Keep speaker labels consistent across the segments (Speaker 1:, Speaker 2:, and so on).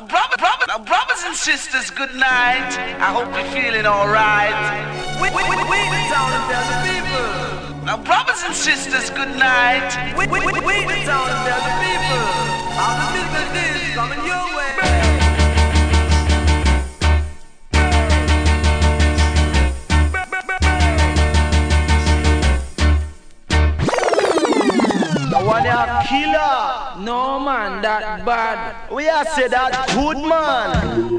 Speaker 1: Now, brother, brother, now brothers and sisters, good night. I hope you're feeling alright. We, we, we, we the town and the people. Now, brothers and sisters, good night. We, we, we, we the town and the people. All the business
Speaker 2: One a killer.
Speaker 3: No man, that bad.
Speaker 2: We are say that good man.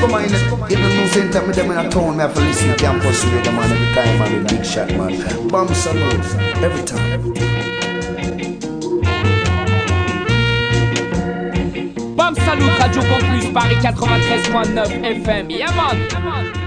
Speaker 4: Come on, you don't know same time with them in a town, me have to listen to campus radio man every time, man, the big shot man. Bomb salute, every time.
Speaker 5: Salut, Radio Campus, Paris 93.9 FM. Yeah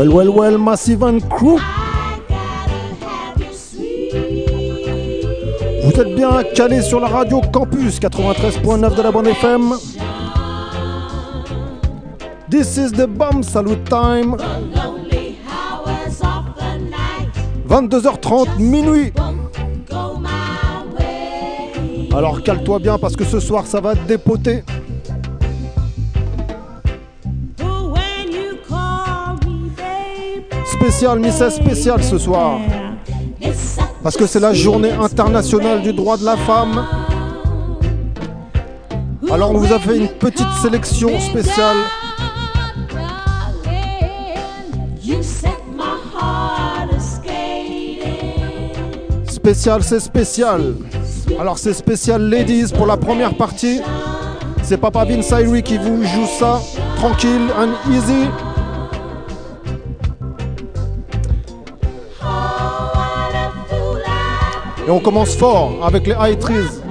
Speaker 6: Well, well, well, Massive and Crew. Vous êtes bien calé sur la radio Campus 93.9 de la bande FM. This is the bomb salute time. 22h30 minuit. Alors cale-toi bien parce que ce soir ça va dépoter. Spécial, Mrs. spécial ce soir. Parce que c'est la journée internationale du droit de la femme. Alors on vous a fait une petite sélection spéciale. Spécial, c'est spécial. Alors c'est spécial ladies pour la première partie. C'est Papa Vince qui vous joue ça tranquille and easy. Et on commence fort avec les high trees.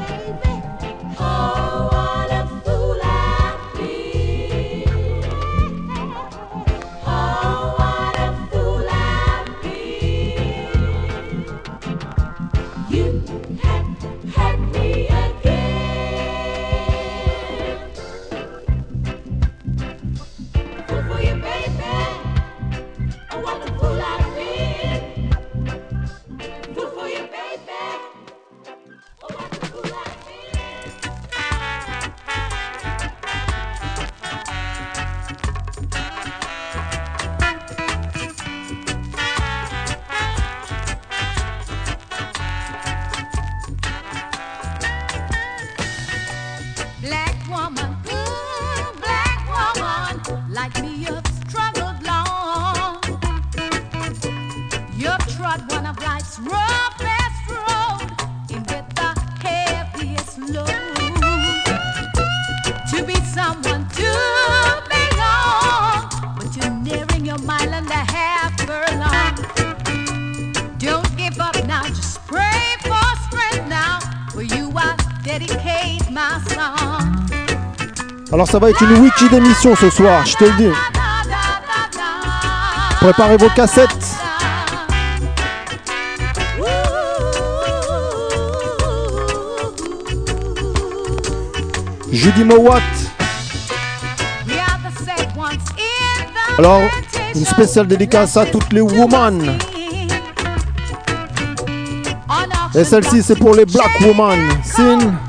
Speaker 6: Ça va être une wiki d'émission ce soir, je te le dis. Préparez vos cassettes.
Speaker 7: Judy Mowat. Alors, une spéciale dédicace à toutes les women. Et celle-ci, c'est pour les black women. Sin.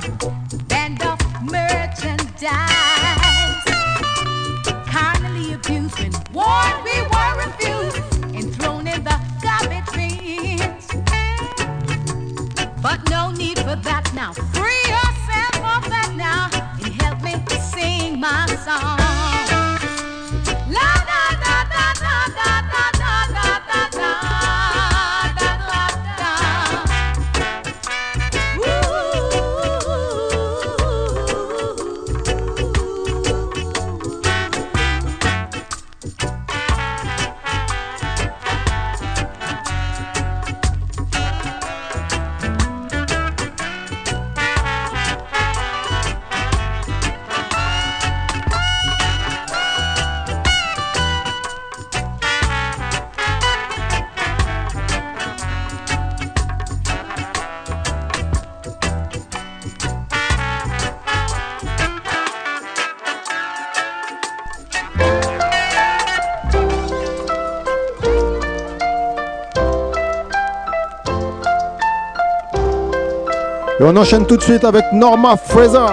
Speaker 7: Et on enchaîne tout de suite avec Norma Fraser.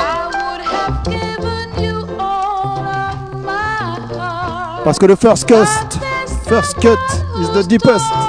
Speaker 7: Parce que le first cut, first cut is the deepest.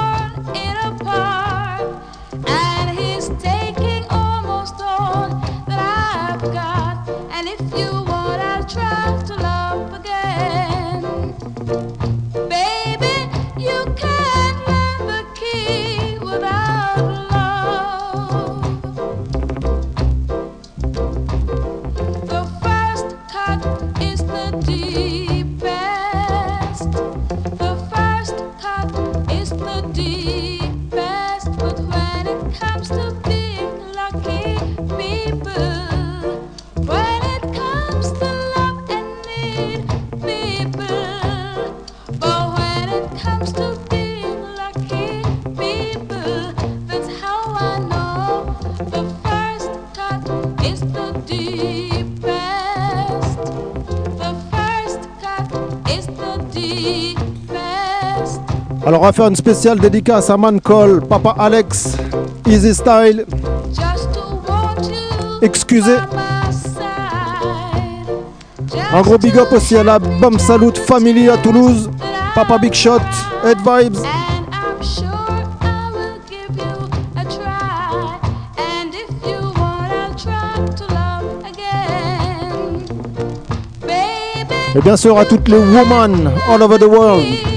Speaker 7: Va faire une spéciale dédicace à Mancol, Papa Alex, Easy Style. Excusez. Un gros big up aussi à la Bam Salut Family à Toulouse, Papa Big Shot, Head Vibes. Et bien sûr à toutes les women all over the world.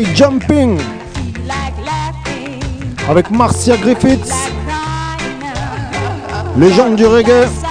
Speaker 8: Jumping avec Marcia Griffiths, légende du reggae.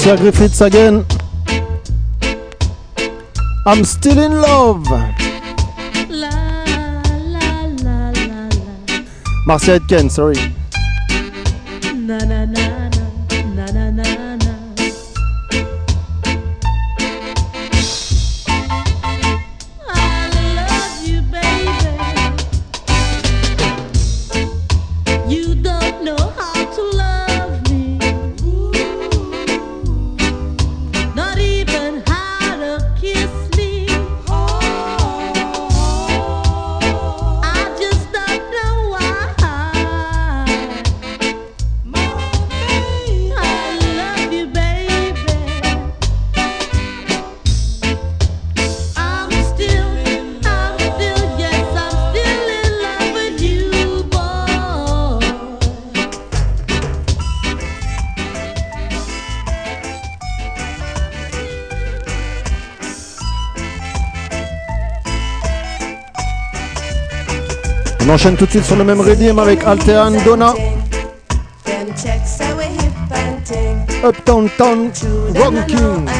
Speaker 8: Alicia Griffiths again. I'm still in love.
Speaker 9: La, la, la, Marcia Aitken,
Speaker 8: sorry. enchaîne tout de suite sur le même rythme avec Altean Donna. Uptown Town
Speaker 10: King.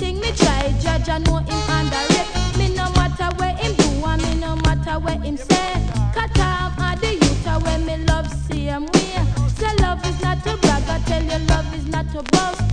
Speaker 10: Anything
Speaker 11: me
Speaker 12: try, judge I know him under it. Me no matter where him do, and me no matter where him say. Cut off all the youth where me love see him way. Say love is not to brag, I tell you love is not to boast.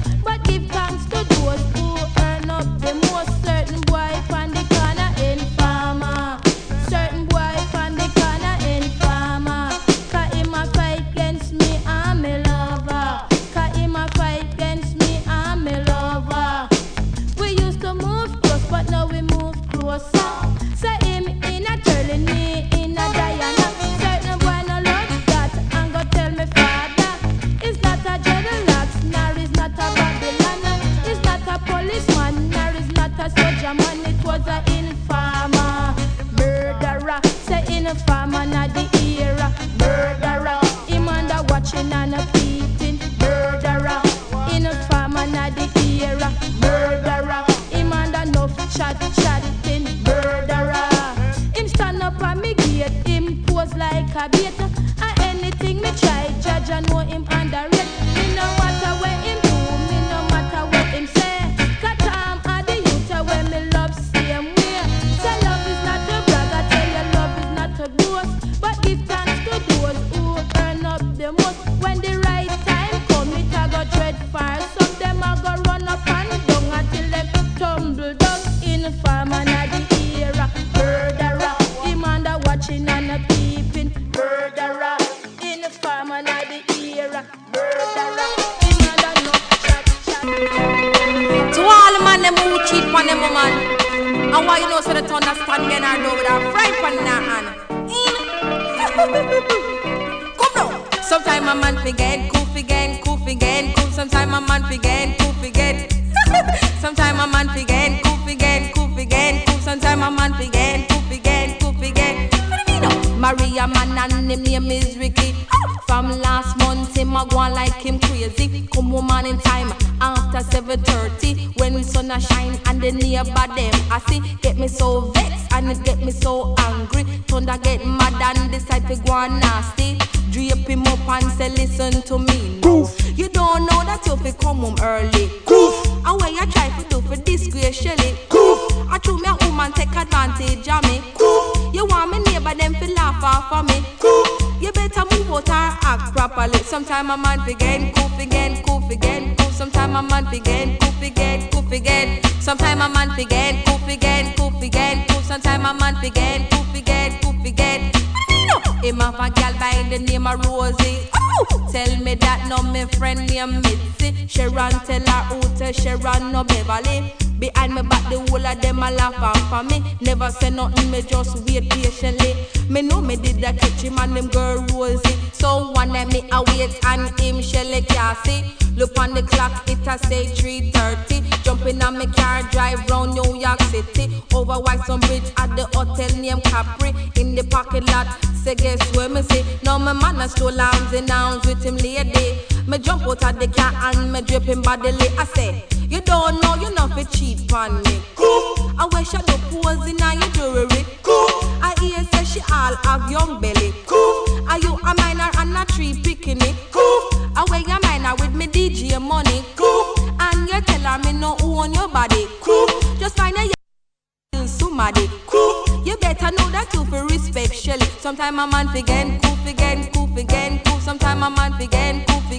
Speaker 12: run no
Speaker 13: Beverly. Behind me back, the whole of them a laugh for me. Never say nothing, me just wait patiently. Me know me did the him and them girl Rosie. So one let me a and him Shelly Cassie. Look on the clock, it a say 3.30. Jumping on me car, drive round New York City. Over White'son Bridge at the hotel named Capri. In the parking lot, say guess where me see. Now my man a stroll arms and arms with him lady. Me jump out of the car and me dripping bodily. I say, you don't know, you not fit cheap on me. Cool. I wish I no pose in your jewelry. Cool. I hear say she all have young belly. Cool. Are you a minor and a tree picking it? Cool. I wear your minor with me DJ money. Cool. And you tell her me no own your body. Cool. Just find a somebody cool. You better know that you for respect Shelly. Sometime a man fi cool, fi cool, fi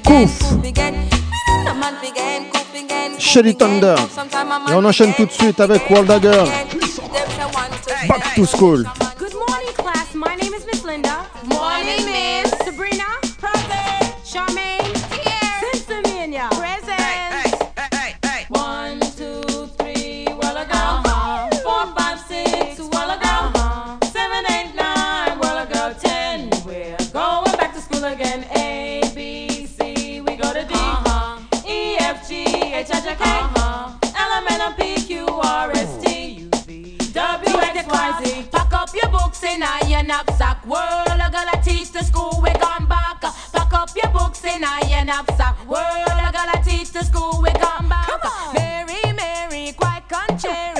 Speaker 13: Couf.
Speaker 8: Shelly Thunder. Et on enchaîne tout de suite avec
Speaker 13: Waldagger.
Speaker 8: Back to school.
Speaker 7: Good morning, class. My name is Miss Linda.
Speaker 13: Morning, Miss.
Speaker 7: Sabrina. Charmaine.
Speaker 14: in a your knapsack. World, I gotta teach the school we come back. Pack up your books in a your knapsack. World, I gotta teach the school we come back. Come on. Mary, Mary, quite contrary.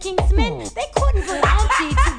Speaker 14: Kingsmen, they couldn't
Speaker 11: pronounce
Speaker 8: it.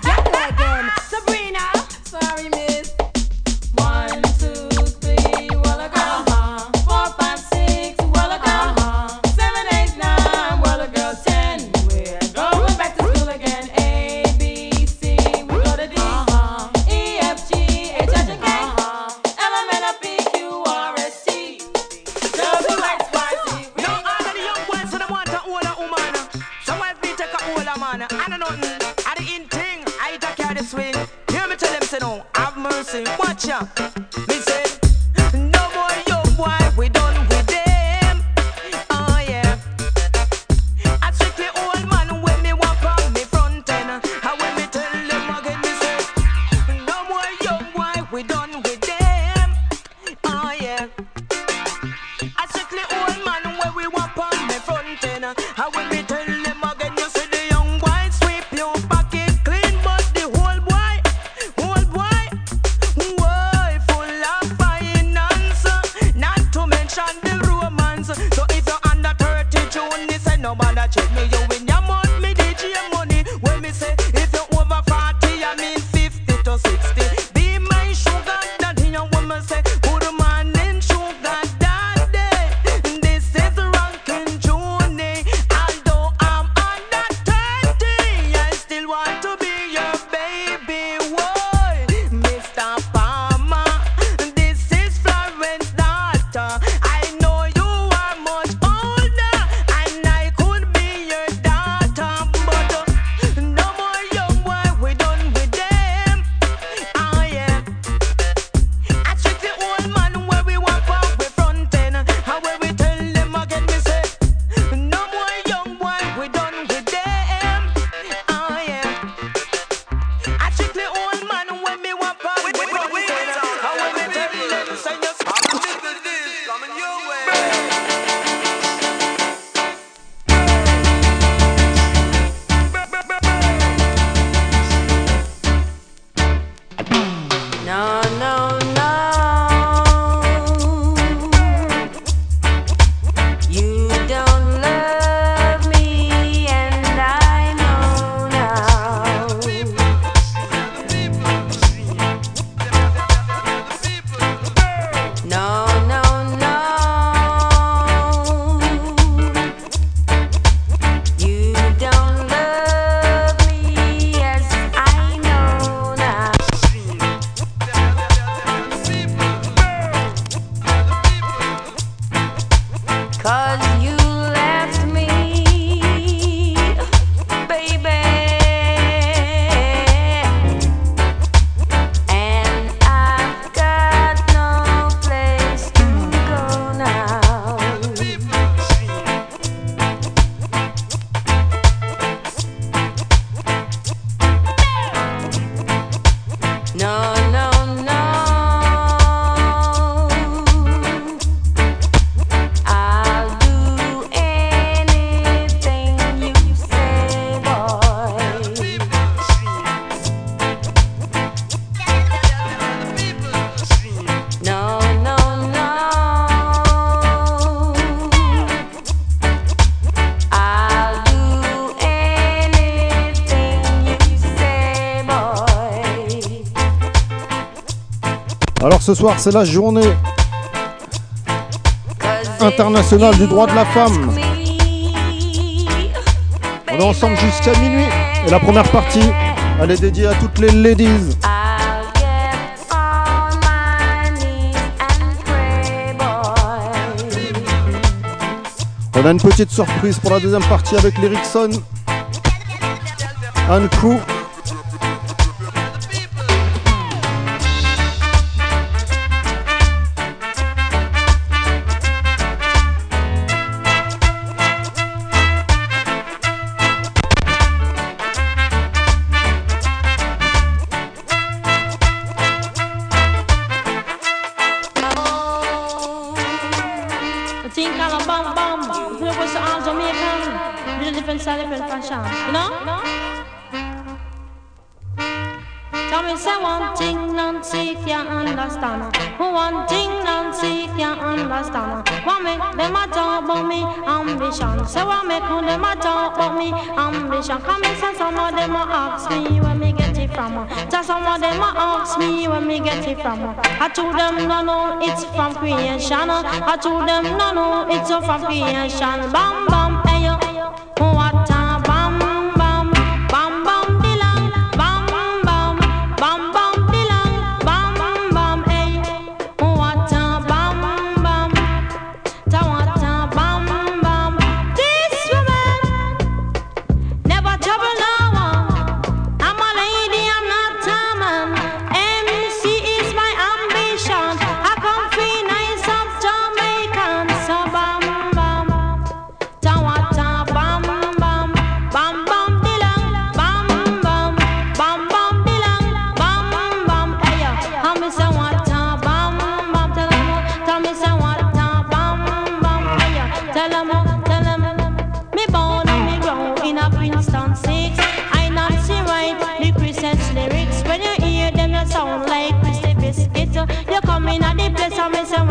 Speaker 8: ce soir c'est la journée internationale du droit de la femme. On est ensemble jusqu'à minuit et la première partie, elle est dédiée à toutes les ladies. On a une petite surprise pour la deuxième partie avec
Speaker 15: l'Erickson. Un coup. from. I told them, no, no, it's from creation. I told them, no, no, it's from creation. Bam. You come in at the place and me say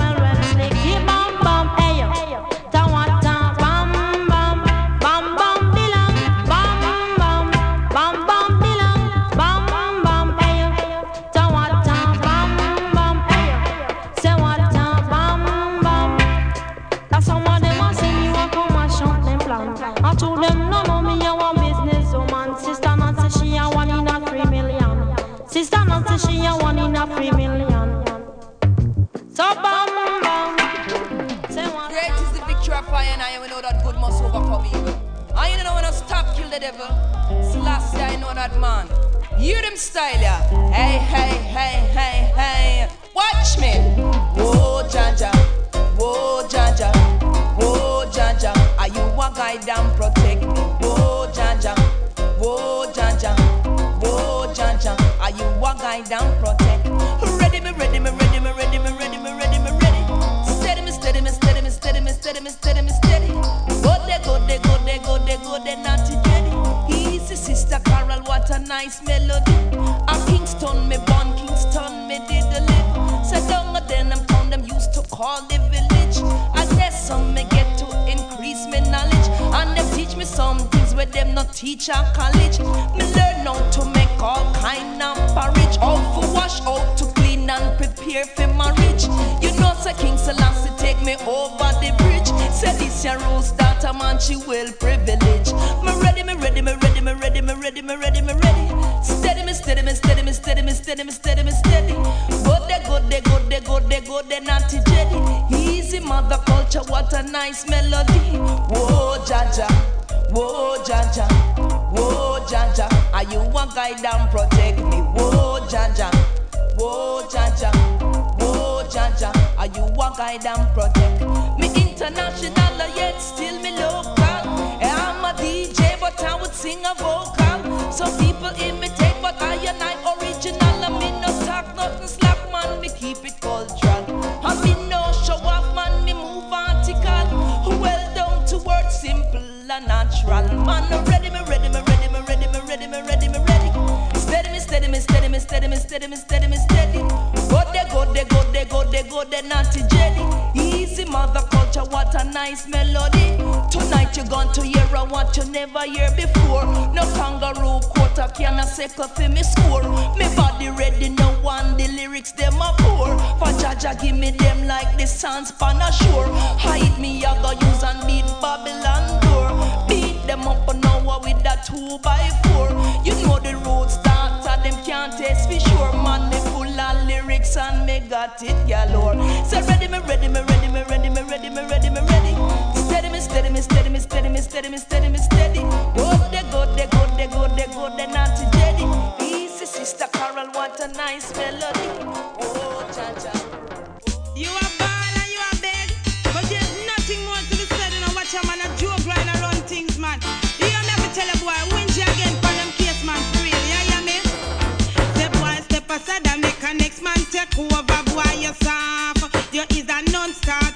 Speaker 13: place for
Speaker 11: sure. Man, me full of lyrics and me got it galore. Say so ready, me ready, me ready, me ready, me ready, me ready, me ready. Steady, me steady, me steady, me steady, me steady, me steady, me steady. Good, they good, they good, they good, they good, they naughty, steady. Easy, sister Carol, what a nice melody. Sometimes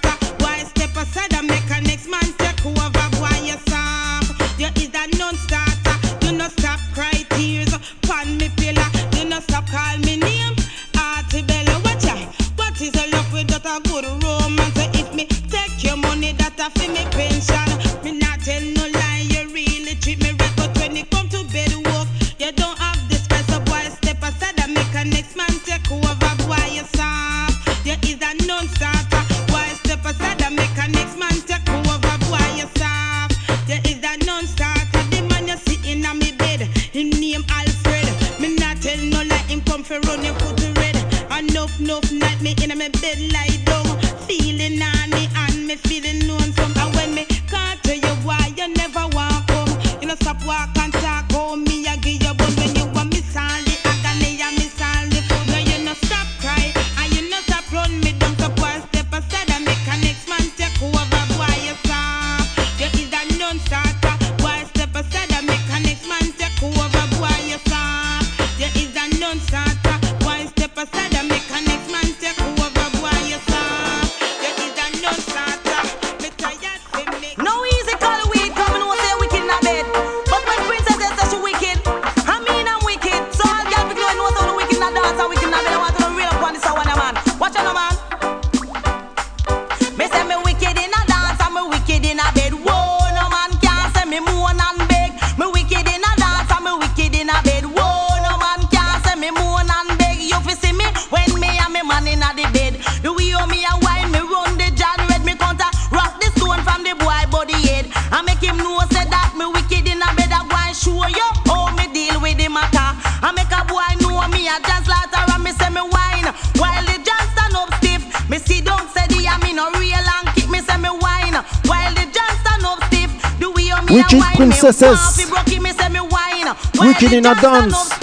Speaker 16: in a dance.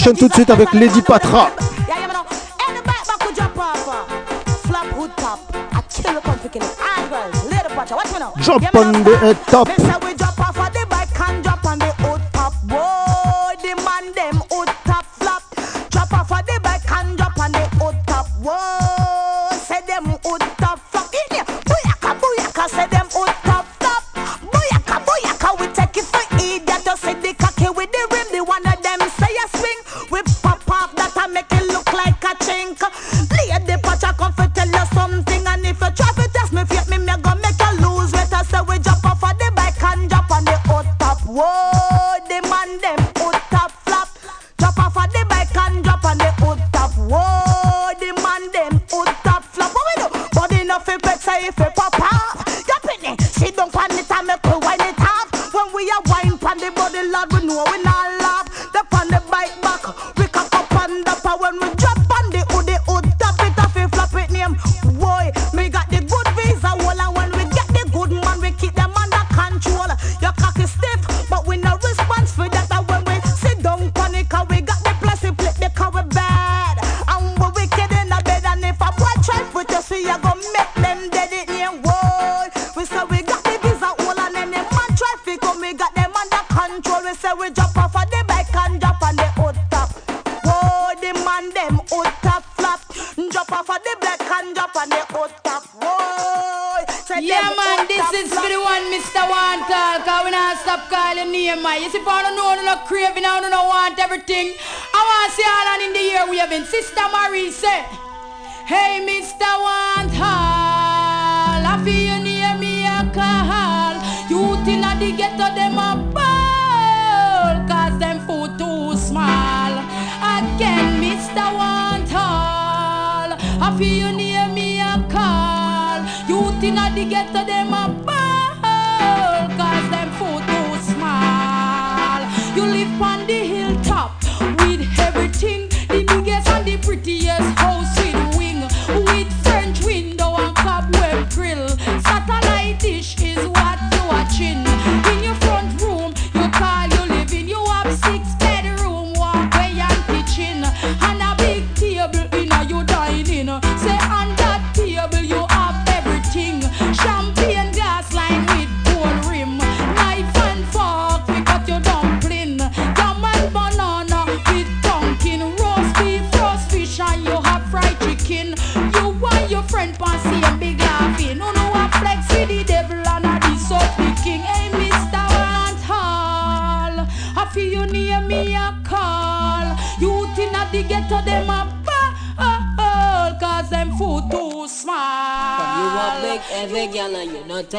Speaker 16: Fashion tout de suite avec Lady Patra. Jump on the top.
Speaker 7: alcohol. Youth in the ghetto, them a ball, cause them food too small. Again, Mr. Want All, I feel you near me a call. Youth in the ghetto, them a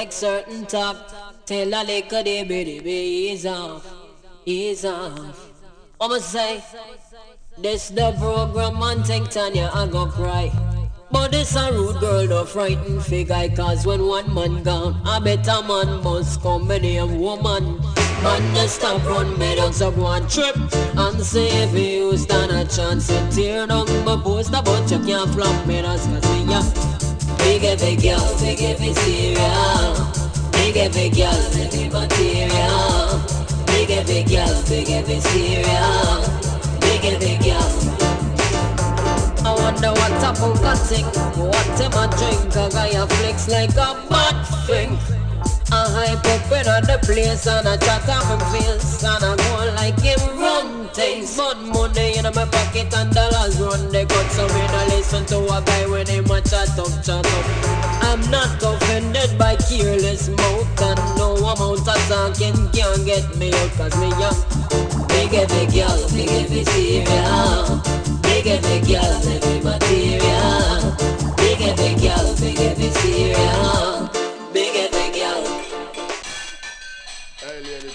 Speaker 17: make certain talk. Tell a liquor they be ease off, ease off. I'ma say, this the program and take Tanya I go cry. But this a rude girl, the frighten figure Cause when one man gone, a better man must come in a woman Man just stop run me down, so go and trip And say if you stand a chance, to tear down my post But you can't flop me, that's cause me, yeah Big every girl, big every cereal. Big every girl, every material. Big every girl, big every cereal. Big every girl. I wonder what type of cutting, what am I drink? I got your flicks like a bad thing. I put on the place and I chat up him face and I go like him run things. Mud money in my pocket and dollars run the cut so me no listen to a guy when him a chat up, chat up. I'm not offended by careless mouth and no amount of talking can get me out cause me young. Big every girl, big every serial. Big every girl, every material. Big every girl, big
Speaker 14: every serial.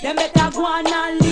Speaker 14: Them better go on and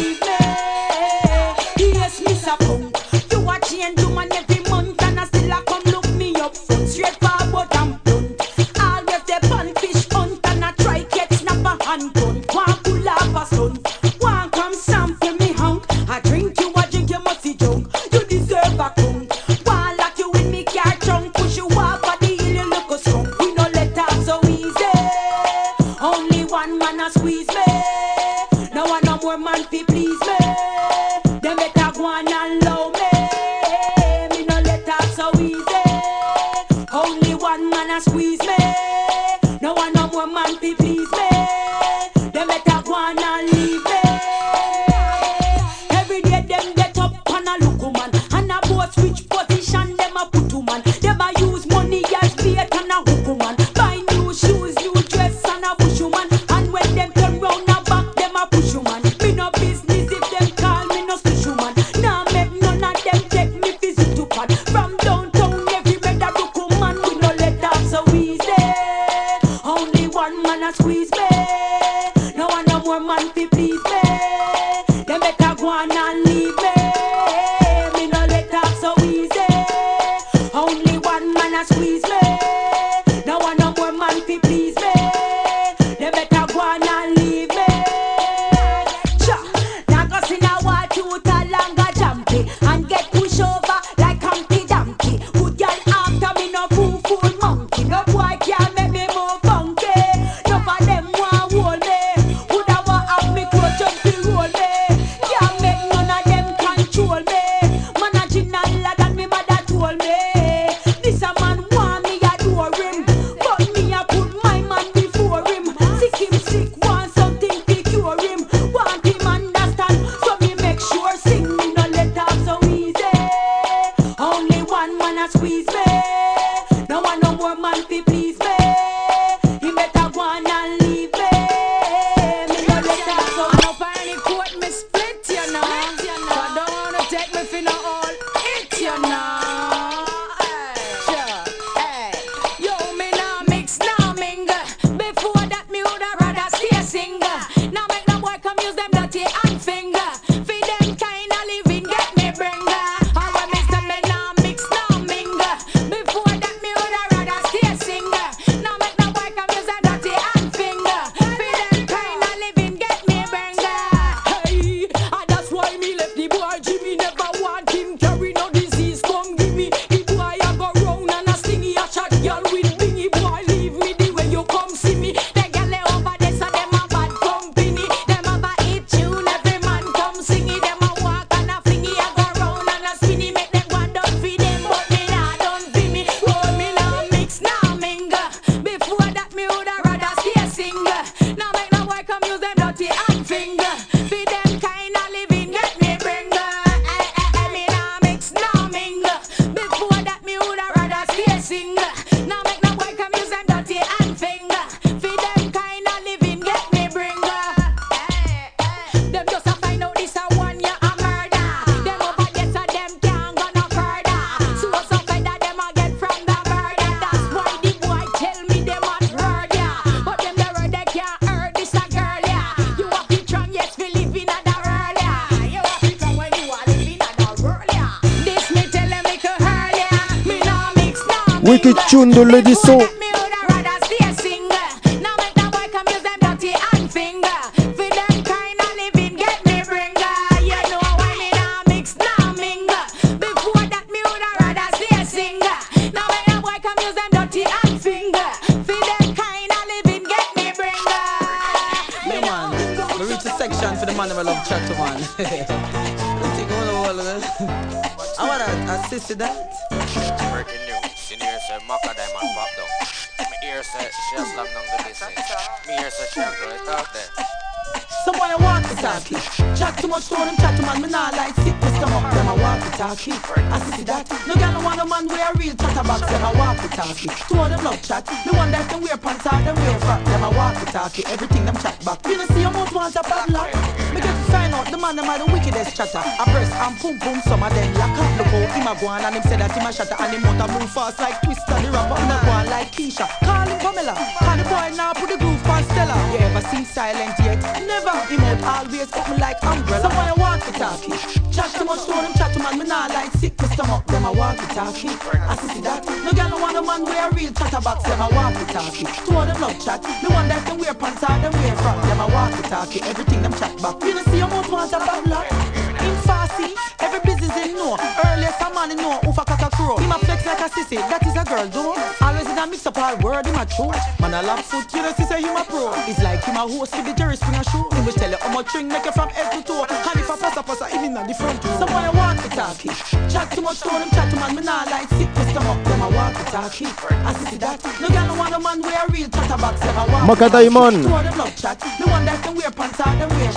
Speaker 18: Maka Diamond.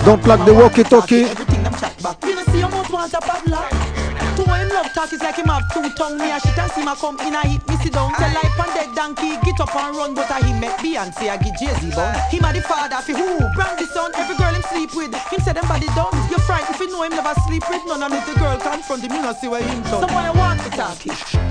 Speaker 8: Don't plug the
Speaker 19: walkie talkie. Two him love is like him have two tongue Me a shit and see my come in a hit me sit down Tell life and dead donkey get up and run But I him make Beyonce I get Jay-Z bun Him a the father fi who brand the son Every girl him sleep with Him say them body dumb You frightened you know him never sleep with None little girl come from the You know see where him done Someone want to talk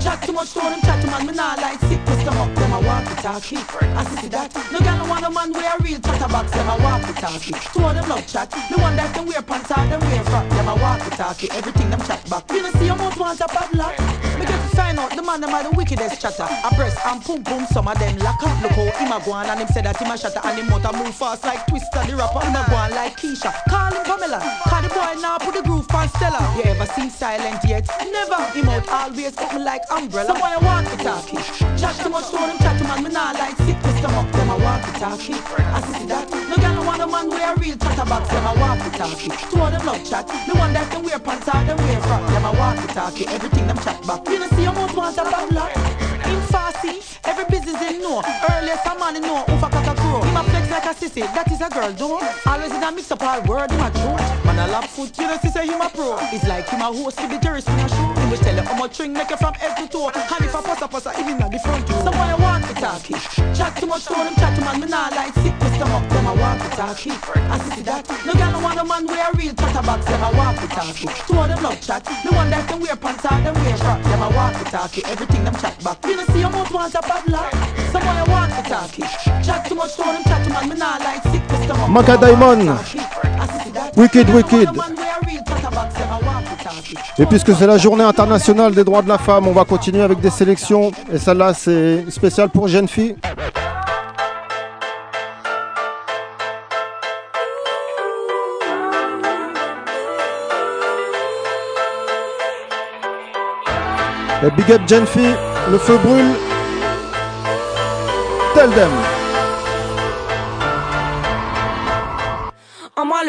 Speaker 19: Chat too much to them, chat man, me nah like sick to stomach. Them a walk the talkie. I see that. No girl no want a man with a real chatterbox. Them a walk the talkie. Two of them love chat. The one that them wear pants out, them wear frock. Them a walk the talkie. Everything them chat back. You know see your mouth want a padlock. To find out the man them are the wickedest chatter. A breast and pum pum, some of them lock up. Look how him a go on and him say that him a shatter and him motor move fast like Twister the rapper. Him a go on like Keisha. Call him Pamela. Call the boy now put the groove on Stella. You ever seen silent yet? Never. Him out always put me like umbrella. Some boy walk the talkie. Chat too much to him, chat to man. Me nah like sick to stomach. Them a to the talkie. I see that. No a man with a real chatterbox. Them a walk the talkie. Two of them love chat. The one that them wear pants out, them wear frock. Them a walk the talkie. Everything them chat back. You know see your mouth want a bad luck. In Farsi, every business in know. Earliest a man know who fuck a crow. Him a flex like a sissy, that is a girl don't. Always in a mix up all word him a joke. Man a lap foot, you know see say him a pro. It's like him a host with the in a show. Him will tell you how much string make it from head to toe. And if a passa passa, him in a the front row. Some boy walk the talkie. Chat too much to them, chat to man. Me nah like sick to stomach. Them a walk the talkie. I see that. No girl no want a man with a real chatterbox. Them a walk the talkie. Two of them love chat. The one that them wear pants out, them wear frock. Them a walk the talkie. Everything them chat back. You know see your mouth want a padlock. Some boy walk the talkie. Chat too much to chat to man. Me nah
Speaker 8: Maka Diamond. Wicked, wicked. Et puisque c'est la journée internationale des droits de la femme, on va continuer avec des sélections. Et celle-là, c'est spécial pour jeunes filles. Big up jeunes filles, le feu brûle. Tell them.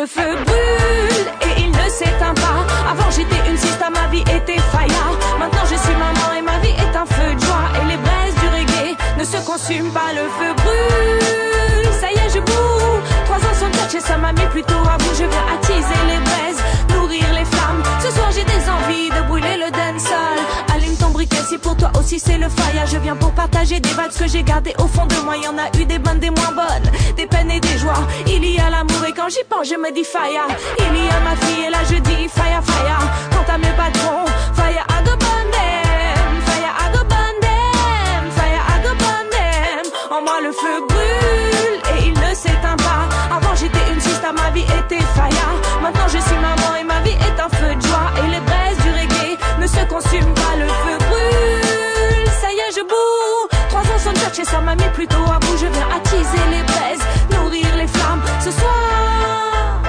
Speaker 20: Le feu brûle et il ne s'éteint pas. Avant j'étais une sista, ma vie était faya. Maintenant je suis maman et ma vie est un feu de joie. Et les braises du reggae ne se consument pas, le feu brûle. Ça y est, je boue. Trois ans sans touch et ça m'a mis plutôt à bout. Je viens attiser les braises, nourrir les flammes. Ce soir j'ai des envies de brûler le dancehall. Si pour toi aussi c'est le fire. Je viens pour partager des vibes que j'ai gardées au fond de moi. Y en a eu des bonnes, des moins bonnes, des peines et des joies. Il y a l'amour et quand j'y pense, je me dis fire. Il y a ma fille et là je dis fire, fire. Quant à mes patrons, fire, I go them. Fire, burn them. En moi le feu brûle et il ne s'éteint pas. Avant j'étais une sista, ma vie était fire. Maintenant je suis maman et ma vie est un feu de joie. Et les braises du reggae ne se consument pas, le feu Trois ans sans touch et ça m'a mis plutôt à bout. Je viens attiser les braises, nourrir les flammes. Ce soir,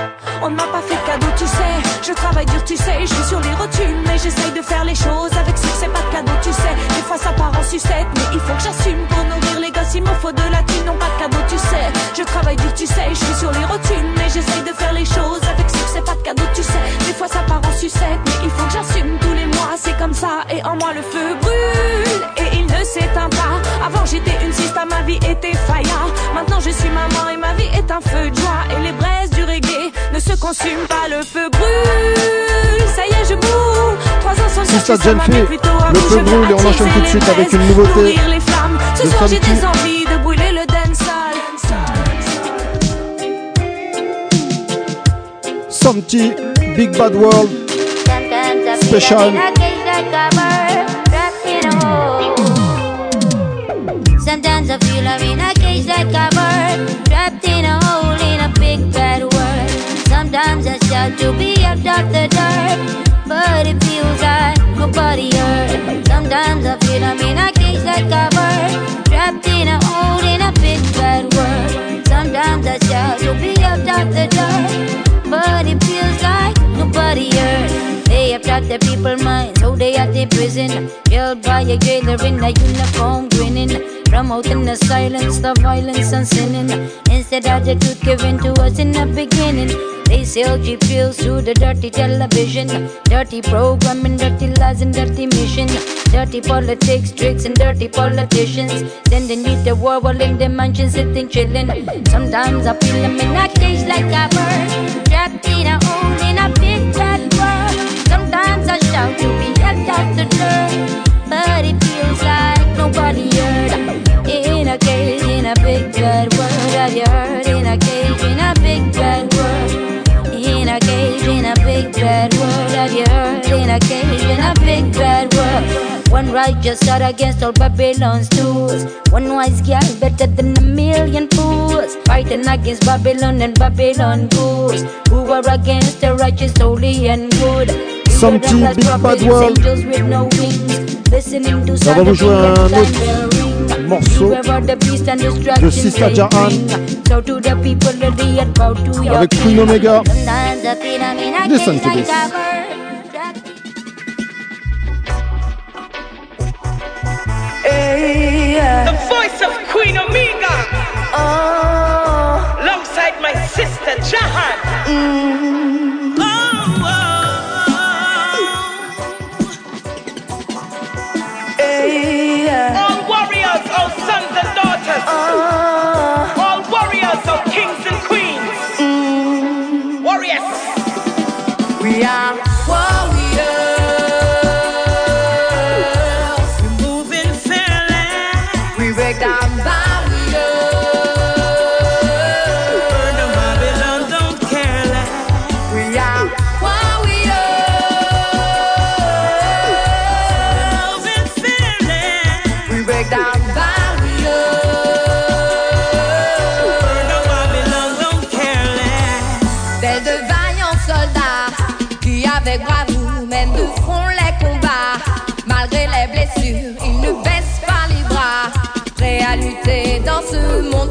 Speaker 20: on ne m'a pas fait de cadeau, tu sais. Je travaille dur, tu sais. Je suis sur les rotules, mais j'essaye de faire les choses avec succès. Pas de cadeau, tu sais. Des fois ça part en sucette, mais il faut que j'assume pour nourrir les gosses. Il me faut de la thune, non pas de cadeau, tu sais. Je travaille dur, tu sais. Je suis sur les rotules, mais j'essaye de faire les choses ça part en sucette, mais il faut que j'assume tous les mois. C'est comme ça, et en moi le feu brûle, et il ne s'éteint pas. Avant j'étais une sista, ma vie était faya. Maintenant je suis maman et ma vie est un feu de joie. Et les braises du reggae ne se consument pas, le feu brûle. Ça y est, je boue. Trois ans sans chercher,
Speaker 8: ça
Speaker 20: m'a plutôt à
Speaker 8: le feu brûle et on enchaîne tout de suite avec une nouveauté
Speaker 20: nourrir les flammes. Ce soir j'ai des envies de brûler le dancehall.
Speaker 8: Big Bad World, Special.
Speaker 21: Sometimes I feel I'm in a cage like a bird, trapped in a hole in a big bad world. Sometimes I shout to be up off the dirt, but it feels like nobody. Sometimes I feel I'm in a cage like a bird, trapped in a hole in a big bad world. Sometimes I shout to be up off the but it feels like muddier they have taught the people minds, so they at the prison, held by a jailer in a uniform, grinning, promoting the silence, the violence and sinning. Instead of the truth given to us in the beginning, they sell cheap pills through the dirty television, dirty programming, dirty lies and dirty mission, dirty politics, tricks and dirty politicians, sending you to war while in the mansion sitting chilling. Sometimes I feel I'm in a cage like a bird, trapped in a hole in a big bad world. Sometimes I shout to be yelled out the door, but it feels like nobody heard. In a cage, in a big bad world, have you heard? In a cage, in a big bad world. In a cage, in a big
Speaker 8: bad world, have you heard? In a cage, in
Speaker 22: a big bad world. One righteous thought against all Babylon's tools. One wise guy better than a million fools. Fighting against Babylon and Babylon ghouls. Who are against the righteous, holy, and good. Santi,
Speaker 8: Big Bad World. Ça va vous jouer un autre morceau de Sister Jahan avec Queen Omega. Listen to this.
Speaker 23: The voice of Queen Omega. Oh. Alongside my sister Jahan.
Speaker 11: Mm. Oh.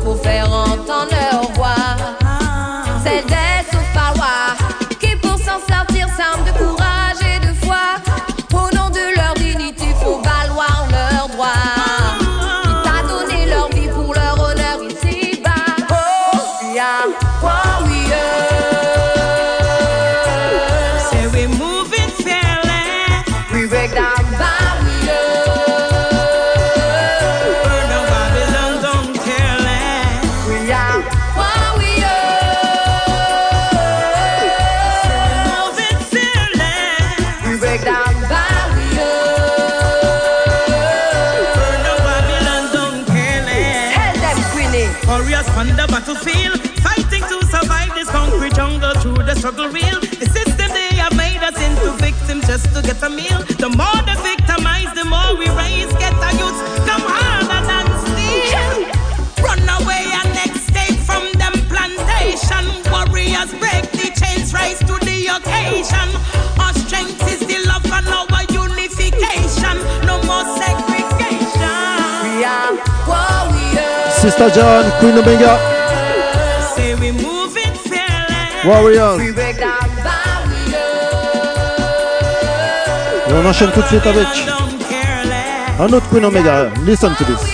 Speaker 11: Pour faire entendre
Speaker 8: Sister John, Queen Omega,
Speaker 23: Say we moving fairly.
Speaker 8: Warriors. Et on enchaîne tout de suite avec un autre Queen Omega. Listen to this.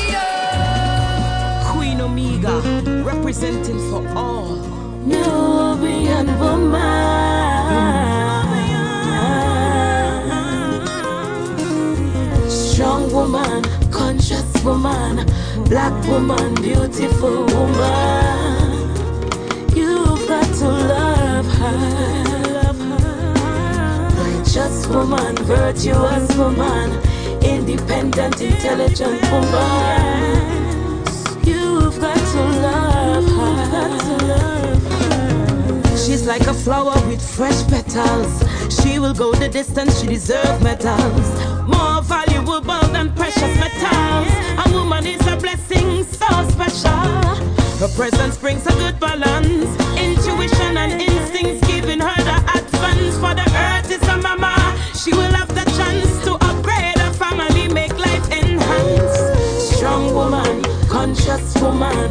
Speaker 24: Woman, beautiful woman. You've got to love her. Righteous woman, virtuous woman, independent, intelligent woman. You've got to love her.
Speaker 25: She's like a flower with fresh petals. She will go the distance, she deserves medals. More valuable than precious metals. A woman is a blessing special. Her presence brings a good balance. Intuition and instincts giving her the advance. For the earth is a mama. She will have the chance to upgrade her family, make life enhance.
Speaker 24: Strong woman, conscious woman,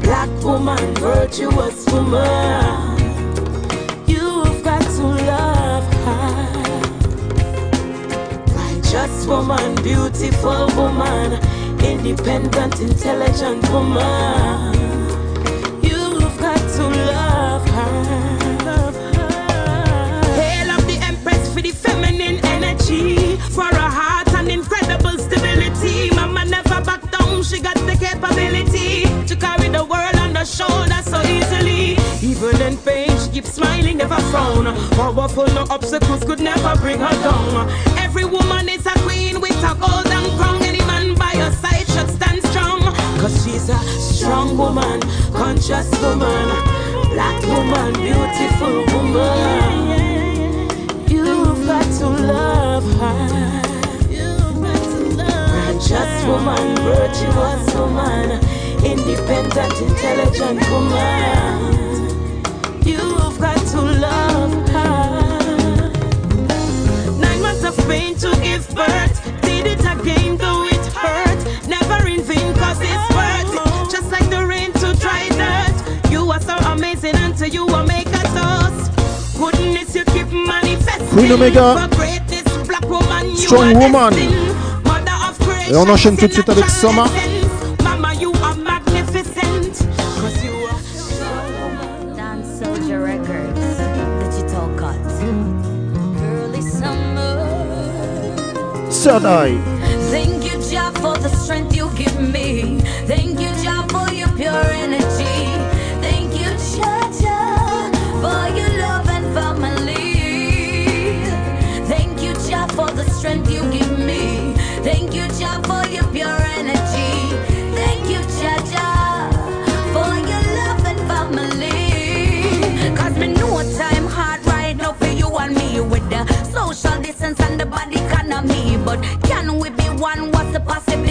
Speaker 24: black woman, virtuous woman. You've got to love her. Righteous woman, beautiful woman, independent, intelligent woman. You've got to love her.
Speaker 25: Hail of the Empress for the feminine energy. For her heart and incredible stability. Mama never back down, she got the capability to carry the world on her shoulder so easily. Evil and pain, she keeps smiling, never frown. Powerful, no obstacles could never bring her down. Every woman is a queen with a golden crown. Any man by her side. Cause she's a
Speaker 24: strong woman, conscious woman, black woman, beautiful woman. You've got to love her. Just
Speaker 19: woman, virtuous woman, independent, intelligent woman. You've got to love her. Nine months of pain to give birth, did it again though.
Speaker 8: Queen Omega, Strong Woman. Et on enchaîne tout de suite avec Soma. Third
Speaker 22: social distance and the body economy. But can we be one? What's the possibility?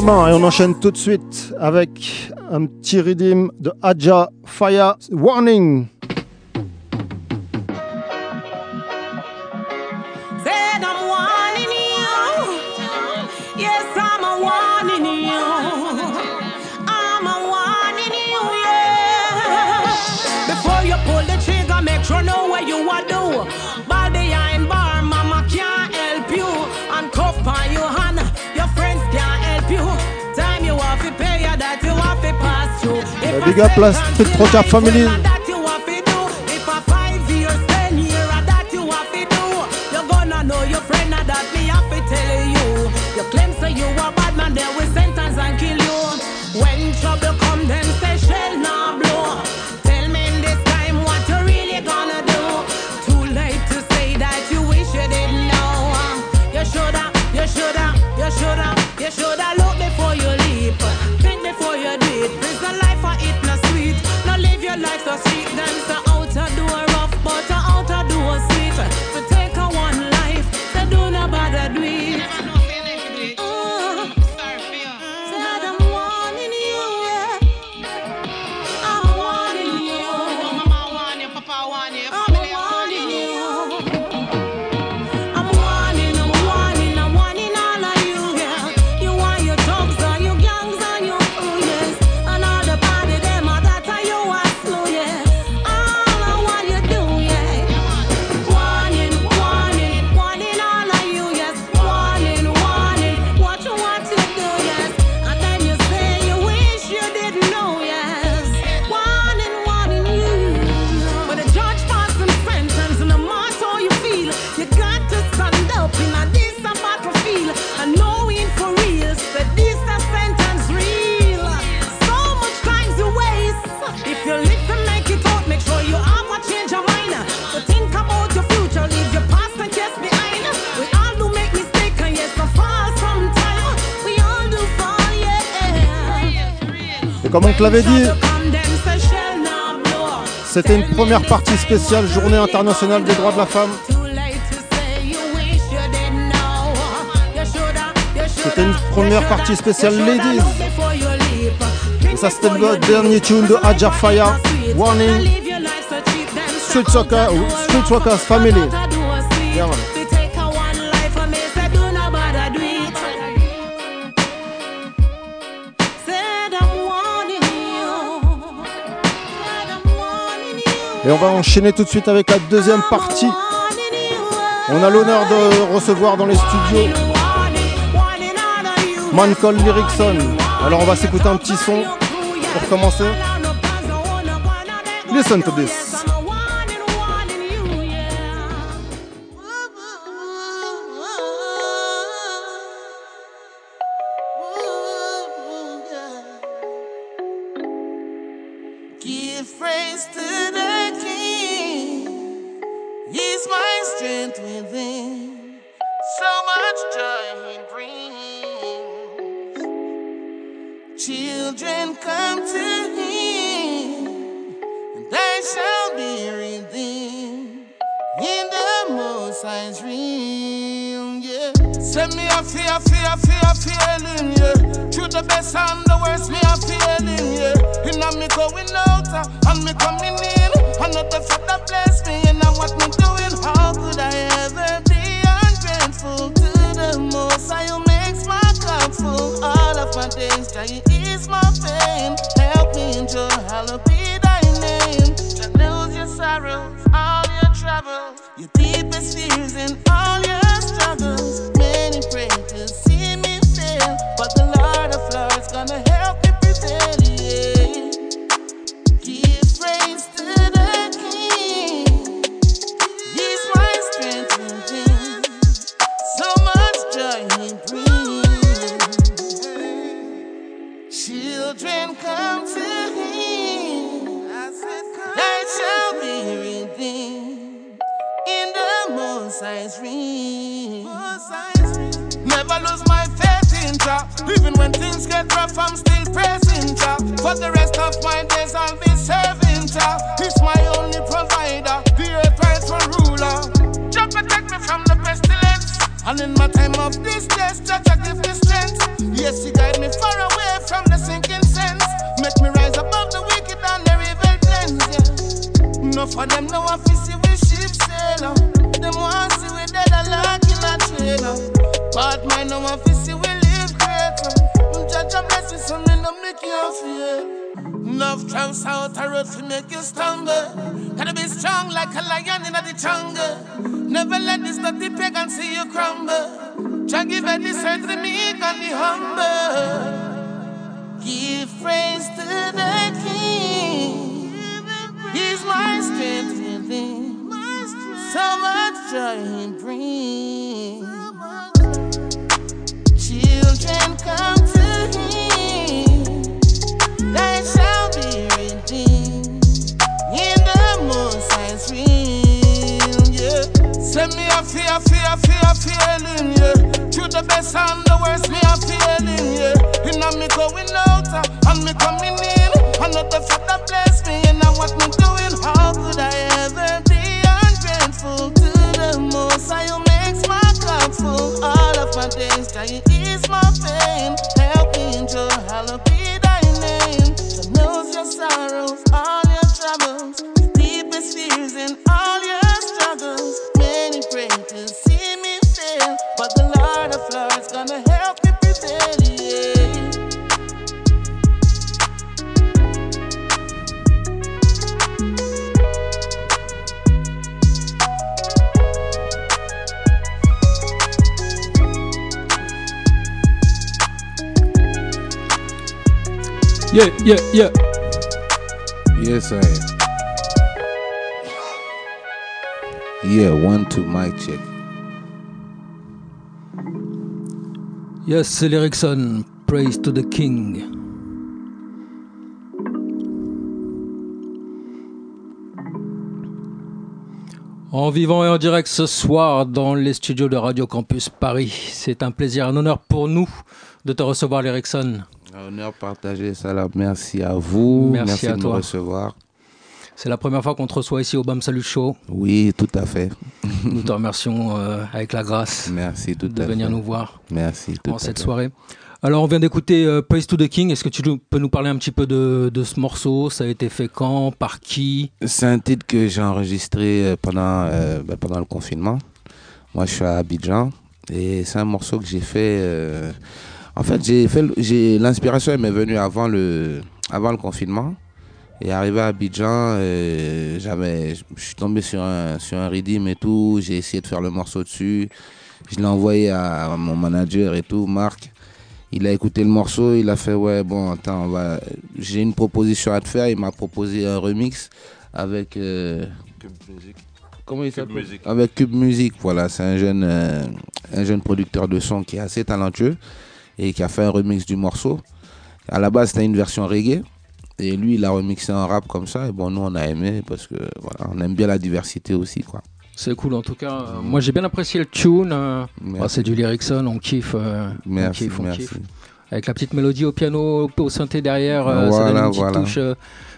Speaker 8: Et on enchaîne tout de suite avec un petit redeem de Adja Faya Warning. Big up la Street Proca Family. te l'avais dit. C'était une première partie spéciale Journée internationale des droits de la femme. C'était une première partie spéciale Ladies. Et ça c'était le dernier tune de Hajar Faya. Warning. Street Soccer, Street Family. Et on va enchaîner tout de suite avec la deuxième partie. On a l'honneur de recevoir dans les studios Mancol Lyrickson. Alors on va s'écouter un petit son pour commencer. Listen to this.
Speaker 26: worst the worst me a feeling, yeah. In a me going out uh, and me coming in. Yeah,
Speaker 5: yeah, yeah.
Speaker 27: Yes, I am. Yeah, one, two, mic check.
Speaker 5: Yes, c'est l'Erickson. Praise to the King. En vivant et en direct ce soir dans les studios de Radio Campus Paris, c'est un plaisir, un honneur pour nous de te recevoir, l'Erickson.
Speaker 27: Un honneur partagé, Salah. Merci à vous.
Speaker 28: Merci, à
Speaker 27: de nous recevoir.
Speaker 28: C'est la première fois qu'on te reçoit ici au BAM Salut Show.
Speaker 27: Oui, tout à fait.
Speaker 28: Nous te remercions euh, avec la grâce
Speaker 27: Merci, tout
Speaker 28: de venir nous voir
Speaker 27: Merci, tout
Speaker 28: en cette soirée. Alors, on vient d'écouter euh, Praise to the King. Est-ce que tu peux nous parler un petit peu de, ce morceau? Ça a été fait quand? Par qui?
Speaker 27: C'est un titre que j'ai enregistré euh, pendant, euh, ben, pendant le confinement. Moi, je suis à Abidjan. Et c'est un morceau que j'ai fait en fait, j'ai fait, le- j'ai l'inspiration m'est venue avant le, avant le confinement. Et arrivé à Abidjan, euh, j'avais, je suis tombé sur un, sur un rythme et tout. J'ai essayé de faire le morceau dessus. Je l'ai envoyé à, mon manager et tout, Marc. Il a écouté le morceau, il a fait ouais bon attends on va j'ai une proposition à te faire. Il m'a proposé un remix avec euh, comment il s'appelle?
Speaker 29: Music.
Speaker 27: Avec Cube Music, voilà c'est un jeune euh, un jeune producteur de son qui est assez talentueux et qui a fait un remix du morceau. À la base c'était une version reggae et lui il a remixé en rap comme ça et bon nous on a aimé parce que voilà on aime bien la diversité aussi quoi.
Speaker 28: C'est cool en tout cas. Euh, moi j'ai bien apprécié le tune. euh, bah, c'est du Lyricson, on kiffe. euh, on
Speaker 27: Merci,
Speaker 28: kiffe, on
Speaker 27: merci.
Speaker 28: kiffe. Avec la petite mélodie au piano, au synthé derrière, euh, ça
Speaker 27: Voilà,
Speaker 28: donne une petite
Speaker 27: voilà.
Speaker 28: touche euh,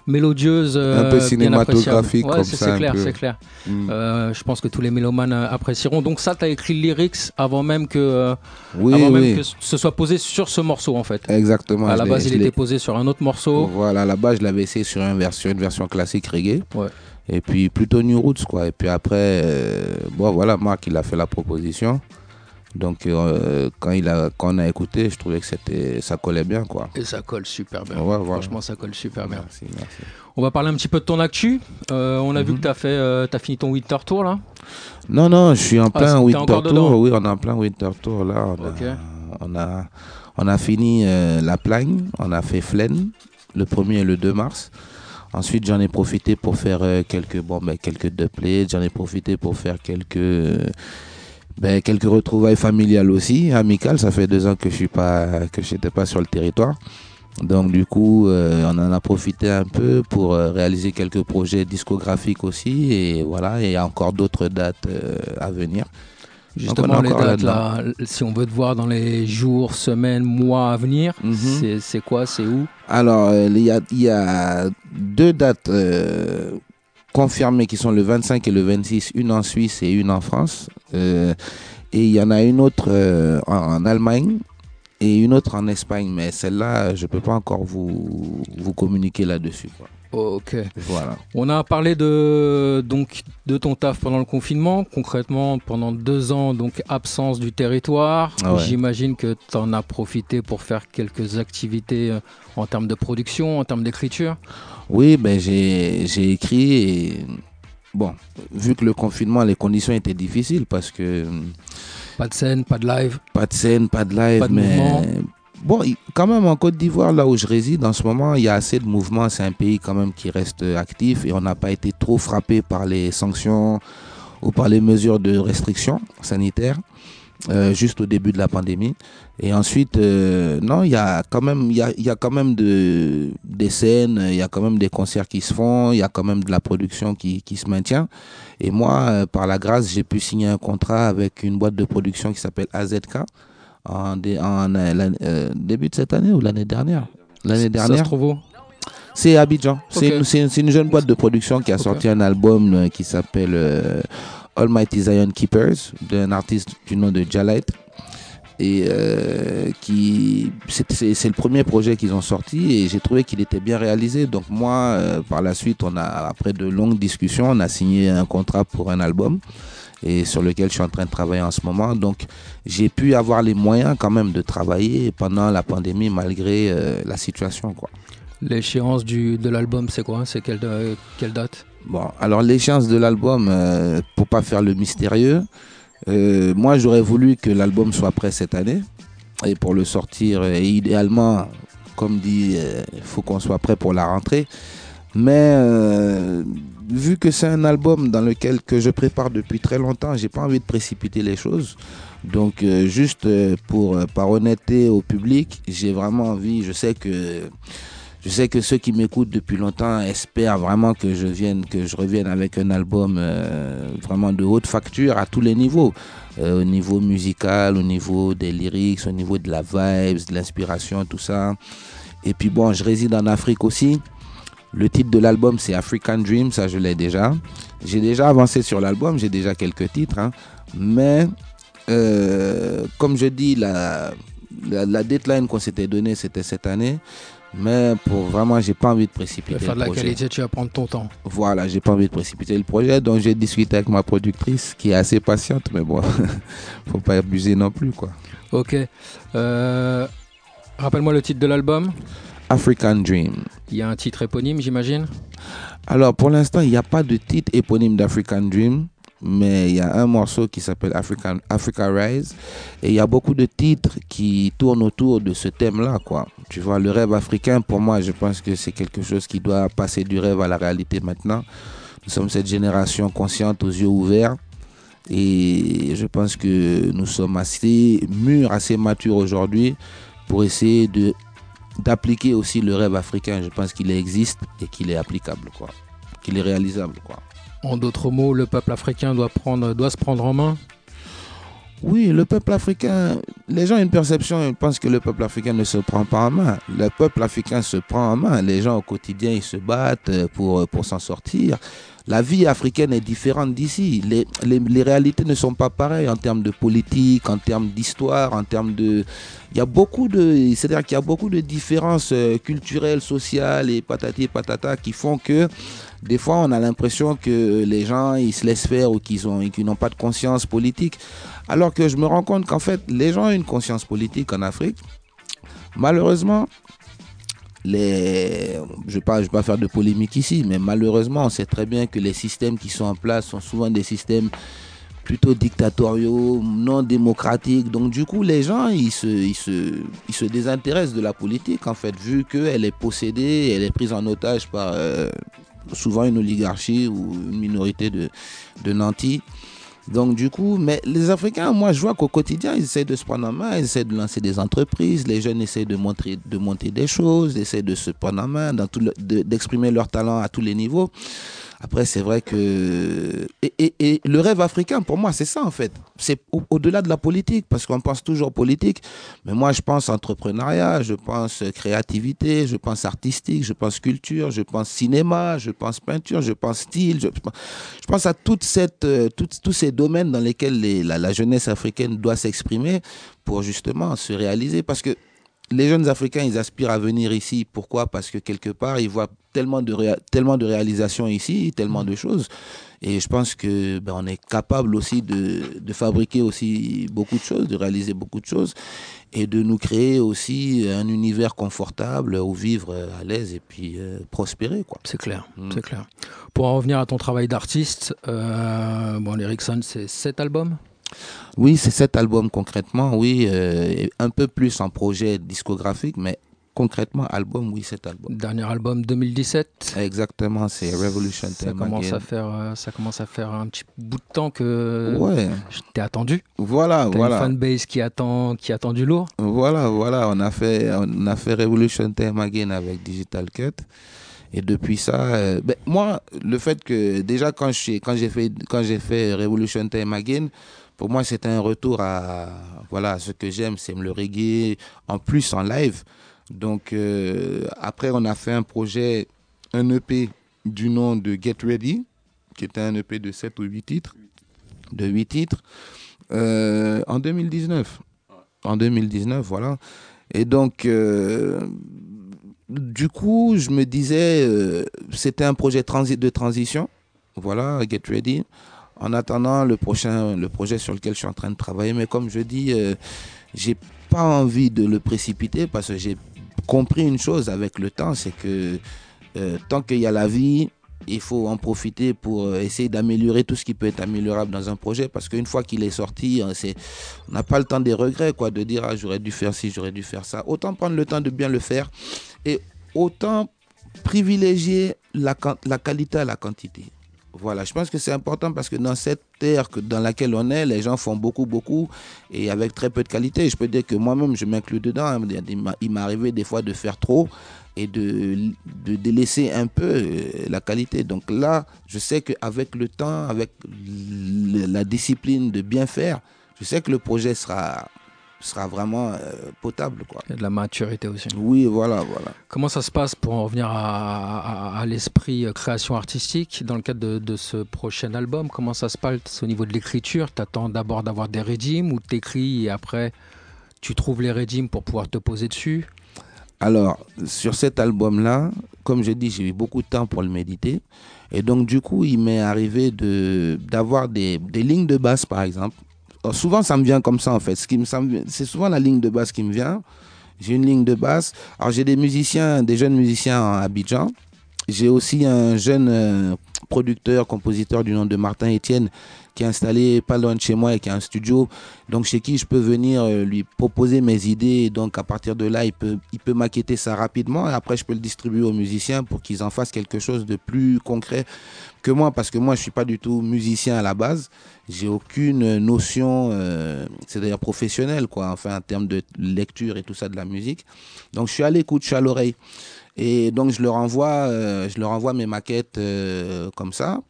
Speaker 28: mélodieuse.
Speaker 27: Un peu
Speaker 28: euh, bien
Speaker 27: cinématographique.
Speaker 28: Ouais,
Speaker 27: comme
Speaker 28: c'est-
Speaker 27: ça,
Speaker 28: C'est clair,
Speaker 27: peu.
Speaker 28: c'est clair.
Speaker 27: Mm.
Speaker 28: Euh, je pense que tous les mélomanes euh, apprécieront. Donc ça, tu as écrit le lyrics avant même que,
Speaker 27: Oui,
Speaker 28: avant même que ce soit posé sur ce morceau en fait.
Speaker 27: Exactement.
Speaker 28: À la base, il était posé sur un autre morceau.
Speaker 27: Voilà, à la base, je l'avais essayé sur une version, une version classique reggae. Et puis plutôt New Roots, quoi. Et puis après, euh, bon, voilà, Marc, il a fait la proposition. Donc, euh, quand, il a, quand on a écouté, je trouvais que c'était, ça collait bien, quoi.
Speaker 28: Et ça colle super bien.
Speaker 27: Ouais.
Speaker 28: Franchement, ça colle super bien.
Speaker 27: Merci, merci.
Speaker 28: On va parler un petit peu de ton actu. Euh, on a
Speaker 27: Mhm.
Speaker 28: vu que tu as, fait, euh, t'as fini ton Winter Tour là.
Speaker 27: Non, non, je suis en
Speaker 28: Ah,
Speaker 27: plein Winter Tour.
Speaker 28: dedans
Speaker 27: Oui, on est en plein Winter Tour, là. On, a, on, a, on a fini euh, la plagne, on a fait Flaine, le 1er et le 2 mars. Ensuite, j'en ai profité pour faire euh, quelques, bon, ben, quelques doublets. J'en ai profité pour faire quelques, euh, ben, quelques retrouvailles familiales aussi, amicales. Ça fait deux ans que je suis pas, que je n'étais pas sur le territoire. Donc du coup, euh, on en a profité un peu pour euh, réaliser quelques projets discographiques aussi. Et voilà, et il y a encore d'autres dates euh, à venir.
Speaker 28: Justement, les dates là, si on veut te voir dans les jours, semaines, mois à venir,
Speaker 27: Mhm.
Speaker 28: c'est- c'est quoi C'est où?
Speaker 27: Alors, il y, a, y a deux dates confirmées qui sont le 25 et le 26, une en Suisse et une en France. Euh, et il y en a une autre euh, en, Allemagne et une autre en Espagne. Mais celle-là, je ne peux pas encore vous, vous communiquer là-dessus.
Speaker 28: Ok.
Speaker 27: Voilà.
Speaker 28: On a parlé de, donc, de ton taf pendant le confinement. Concrètement, pendant deux ans, donc absence du territoire.
Speaker 27: Ah ouais.
Speaker 28: J'imagine que tu en as profité pour faire quelques activités euh, en termes de production, en termes d'écriture.
Speaker 27: Oui, ben j'ai j'ai écrit et bon, vu que le confinement, les conditions étaient difficiles parce que
Speaker 28: Pas de scène, pas de live.
Speaker 27: pas de scène, pas de live,
Speaker 28: Pas de
Speaker 27: mais
Speaker 28: mouvement.
Speaker 27: Bon, quand même en Côte d'Ivoire, là où je réside en ce moment, il y a assez de mouvements. C'est un pays quand même qui reste actif et on n'a pas été trop frappé par les sanctions ou par les mesures de restriction sanitaire. euh, juste au début de la pandémie. Et ensuite, euh, non, il y a quand même, il y a, y a quand même de, des scènes, il y a quand même des concerts qui se font, il y a quand même de la production qui, qui se maintient. Et moi, euh, par la grâce, j'ai pu signer un contrat avec une boîte de production qui s'appelle AZK en, dé- en euh, euh, début de cette année ou l'année dernière? L'année
Speaker 28: Ça
Speaker 27: dernière.
Speaker 28: se trouve où?
Speaker 27: C'est Abidjan. C'est
Speaker 28: Ok.
Speaker 27: une, c'est une- jeune boîte de production qui a sorti un album euh, qui s'appelle euh, Almighty Zion Keepers d'un artiste du nom de Jalite. Et euh, qui c'est le premier projet qu'ils ont sorti et j'ai trouvé qu'il était bien réalisé. Donc moi, euh, par la suite, on a après de longues discussions, on a signé un contrat pour un album et sur lequel je suis en train de travailler en ce moment. Donc j'ai pu avoir les moyens quand même de travailler pendant la pandémie malgré euh, la situation quoi.
Speaker 28: L'échéance du- de l'album, c'est quoi? C'est quelle, euh, quelle date?
Speaker 27: Bon, alors l'échéance de l'album, euh, pour pas faire le mystérieux, euh, moi j'aurais voulu que l'album soit prêt cette année et pour le sortir, et idéalement, comme dit, il faut qu'on soit prêt pour la rentrée. Mais euh, vu que c'est un album dans lequel que je prépare depuis très longtemps, j'ai pas envie de précipiter les choses. Donc euh, juste euh, pour euh, par honnêteté au public, j'ai vraiment envie. Je sais que ceux qui m'écoutent depuis longtemps espèrent vraiment que je vienne, que je revienne avec un album vraiment de haute facture à tous les niveaux, au niveau musical, au niveau des lyrics, au niveau de la vibes, de l'inspiration, tout ça. Et puis bon, je réside en Afrique aussi. Le titre de l'album c'est African Dream, ça je l'ai déjà. J'ai déjà avancé sur l'album, j'ai déjà quelques titres, hein. mais euh, comme je dis, la, la, la deadline qu'on s'était donnée c'était cette année. Mais pour vraiment, j'ai pas envie de précipiter.
Speaker 28: Faire de
Speaker 27: le
Speaker 28: la
Speaker 27: projet.
Speaker 28: qualité, tu vas prendre ton temps.
Speaker 27: Voilà, j'ai pas envie de précipiter le projet, donc j'ai discuté avec ma productrice qui est assez patiente, mais bon, faut pas abuser non plus quoi.
Speaker 28: Ok. Euh, Rappelle-moi le titre de l'album.
Speaker 27: African Dream.
Speaker 28: Il y a un titre éponyme, j'imagine?
Speaker 27: Alors pour l'instant, il n'y a pas de titre éponyme d'African Dream, mais il y a un morceau qui s'appelle African Africa Rise et il y a beaucoup de titres qui tournent autour de ce thème-là quoi. Tu vois, le rêve africain pour moi, je pense que c'est quelque chose qui doit passer du rêve à la réalité maintenant. Nous sommes cette génération consciente aux yeux ouverts et je pense que nous sommes assez mûrs, assez matures aujourd'hui pour essayer de d'appliquer aussi le rêve africain. Je pense qu'il existe et qu'il est applicable, quoi. Qu'il est réalisable, quoi.
Speaker 28: En d'autres mots, le peuple africain doit, prendre, doit se prendre en main.
Speaker 27: Oui, le peuple africain, les gens ont une perception, ils pensent que le peuple africain ne se prend pas en main. Le peuple africain se prend en main. Les gens au quotidien, ils se battent euh, pour, pour s'en sortir. La vie africaine est différente d'ici. Les, les, les réalités ne sont pas pareilles en termes de politique, en termes d'histoire, en termes de... Il y a beaucoup de... C'est-à-dire qu'il y a beaucoup de différences euh, culturelles, sociales et patati et patata qui font que des fois on a l'impression que les gens ils se laissent faire ou qu'ils ont qu'ils n'ont pas de conscience politique alors que je me rends compte qu'en fait les gens ont une conscience politique en Afrique malheureusement je ne vais pas faire de polémique ici mais malheureusement on sait très bien que les systèmes qui sont en place sont souvent des systèmes plutôt dictatoriaux, non démocratiques. Donc du coup, les gens, ils se, désintéressent de la politique, en fait, vu qu'elle est possédée, elle est prise en otage par euh, souvent une oligarchie ou une minorité de nantis. Donc du coup, mais les Africains, moi je vois qu'au quotidien, ils essaient de se prendre en main, ils essaient de lancer des entreprises, les jeunes essaient de, montrer, de monter des choses, essaient de se prendre en main, tout le- d'exprimer leur talent à tous les niveaux. Après, c'est vrai que... Et, et- le rêve africain, pour moi, c'est ça, en fait. C'est au- au-delà de la politique, parce qu'on pense toujours politique. Mais moi, je pense entrepreneuriat, je pense créativité, je pense artistique, je pense culture, je pense cinéma, je pense peinture, je pense style. Je, je pense à toute cette, euh, tous ces domaines dans lesquels les- la, la jeunesse africaine doit s'exprimer pour justement se réaliser. Parce que les jeunes Africains, ils aspirent à venir ici. Pourquoi? Parce que quelque part, ils voient tellement de, réa- tellement de réalisations ici, tellement de choses. Et je pense que ben, on est capable aussi de, de fabriquer aussi beaucoup de choses, de réaliser beaucoup de choses et de nous créer aussi un univers confortable où vivre à l'aise et puis euh, prospérer. quoi.
Speaker 28: C'est clair, c'est clair. Pour en revenir à ton travail d'artiste, euh, bon, l'Erickson, c'est sept albums?
Speaker 27: Oui, c'est cet album concrètement, oui, euh, un peu plus en projet discographique, mais concrètement, album, oui, cet album.
Speaker 28: Dernier album 2017
Speaker 27: Exactement, c'est Revolution
Speaker 28: ça
Speaker 27: Time
Speaker 28: commence,
Speaker 27: Again.
Speaker 28: à faire, euh, ça commence à faire un petit bout de temps que
Speaker 27: Ouais.
Speaker 28: je t'ai attendu.
Speaker 27: Voilà,
Speaker 28: T'as
Speaker 27: voilà.
Speaker 28: une fanbase qui attend, qui attend du lourd.
Speaker 27: Voilà, voilà, on a fait, on a fait Revolution Time Again avec Digital Cut. Et depuis ça, euh, ben, moi, le fait que déjà quand j'ai quand j'ai fait quand j'ai fait Revolution Time Again, pour moi c'était un retour à voilà ce que j'aime, c'est le reggae en plus en live. Donc euh, après on a fait un projet, un EP du nom de Get Ready, qui était un EP de 7 ou 8 titres, de 8 titres, euh, en 2019. En 2019, voilà. Et donc, euh, du coup, je me disais, euh, c'était un projet de transition. Voilà, Get Ready. En attendant le projet sur lequel je suis en train de travailler. Mais comme je dis, euh, j'ai pas envie de le précipiter parce que j'ai compris une chose avec le temps, c'est que euh, tant qu'il y a la vie, il faut en profiter pour euh, essayer d'améliorer tout ce qui peut être améliorable dans un projet parce qu'une fois qu'il est sorti, c'est, on n'a pas le temps des regrets, quoi, de dire ah, j'aurais dû faire ci, j'aurais dû faire ça. Autant prendre le temps de bien le faire et autant privilégier la, la qualité à la quantité. Voilà, je pense que c'est important parce que dans cette ère que, dans laquelle on est, les gens font beaucoup, beaucoup et avec très peu de qualité. Je peux dire que moi-même, je m'inclus dedans. hein. Il m'est arrivé des fois de faire trop et de, de délaisser un peu euh, la qualité. Donc là, je sais qu'avec le temps, avec la discipline de bien faire, je sais que le projet sera, sera vraiment euh, potable. Quoi.
Speaker 28: Il y a de la maturité aussi.
Speaker 27: Oui, voilà, voilà.
Speaker 28: Comment ça se passe pour en revenir à, à- à l'esprit euh, création artistique dans le cadre de, de ce prochain album? Comment ça se passe au niveau de l'écriture? Tu attends d'abord d'avoir des régimes ou t'écris et après tu trouves les régimes pour pouvoir te poser dessus?
Speaker 27: Alors, sur cet album-là, comme j'ai dit, j'ai eu beaucoup de temps pour le méditer. Et donc, du coup, il m'est arrivé d'avoir des, lignes de basse, par exemple. Alors, souvent, ça me vient comme ça, en fait. C'est souvent la ligne de basse qui me vient. J'ai une ligne de basse. Alors, j'ai des musiciens, des jeunes musiciens à Abidjan. J'ai aussi un jeune euh, producteur, compositeur du nom de Martin Etienne qui est installé pas loin de chez moi et qui a un studio. Donc chez qui je peux venir euh, lui proposer mes idées. Donc à partir de là, il peut, il peut maqueter ça rapidement et après je peux le distribuer aux musiciens pour qu'ils en fassent quelque chose de plus concret que moi parce que moi je suis pas du tout musicien à la base. J'ai aucune notion, euh, c'est d'ailleurs professionnelle quoi, enfin en termes de lecture et tout ça de la musique. Donc je suis à l'écoute, je suis à l'oreille. Et donc je leur envoie, euh, je leur envoie mes maquettes euh, comme ça.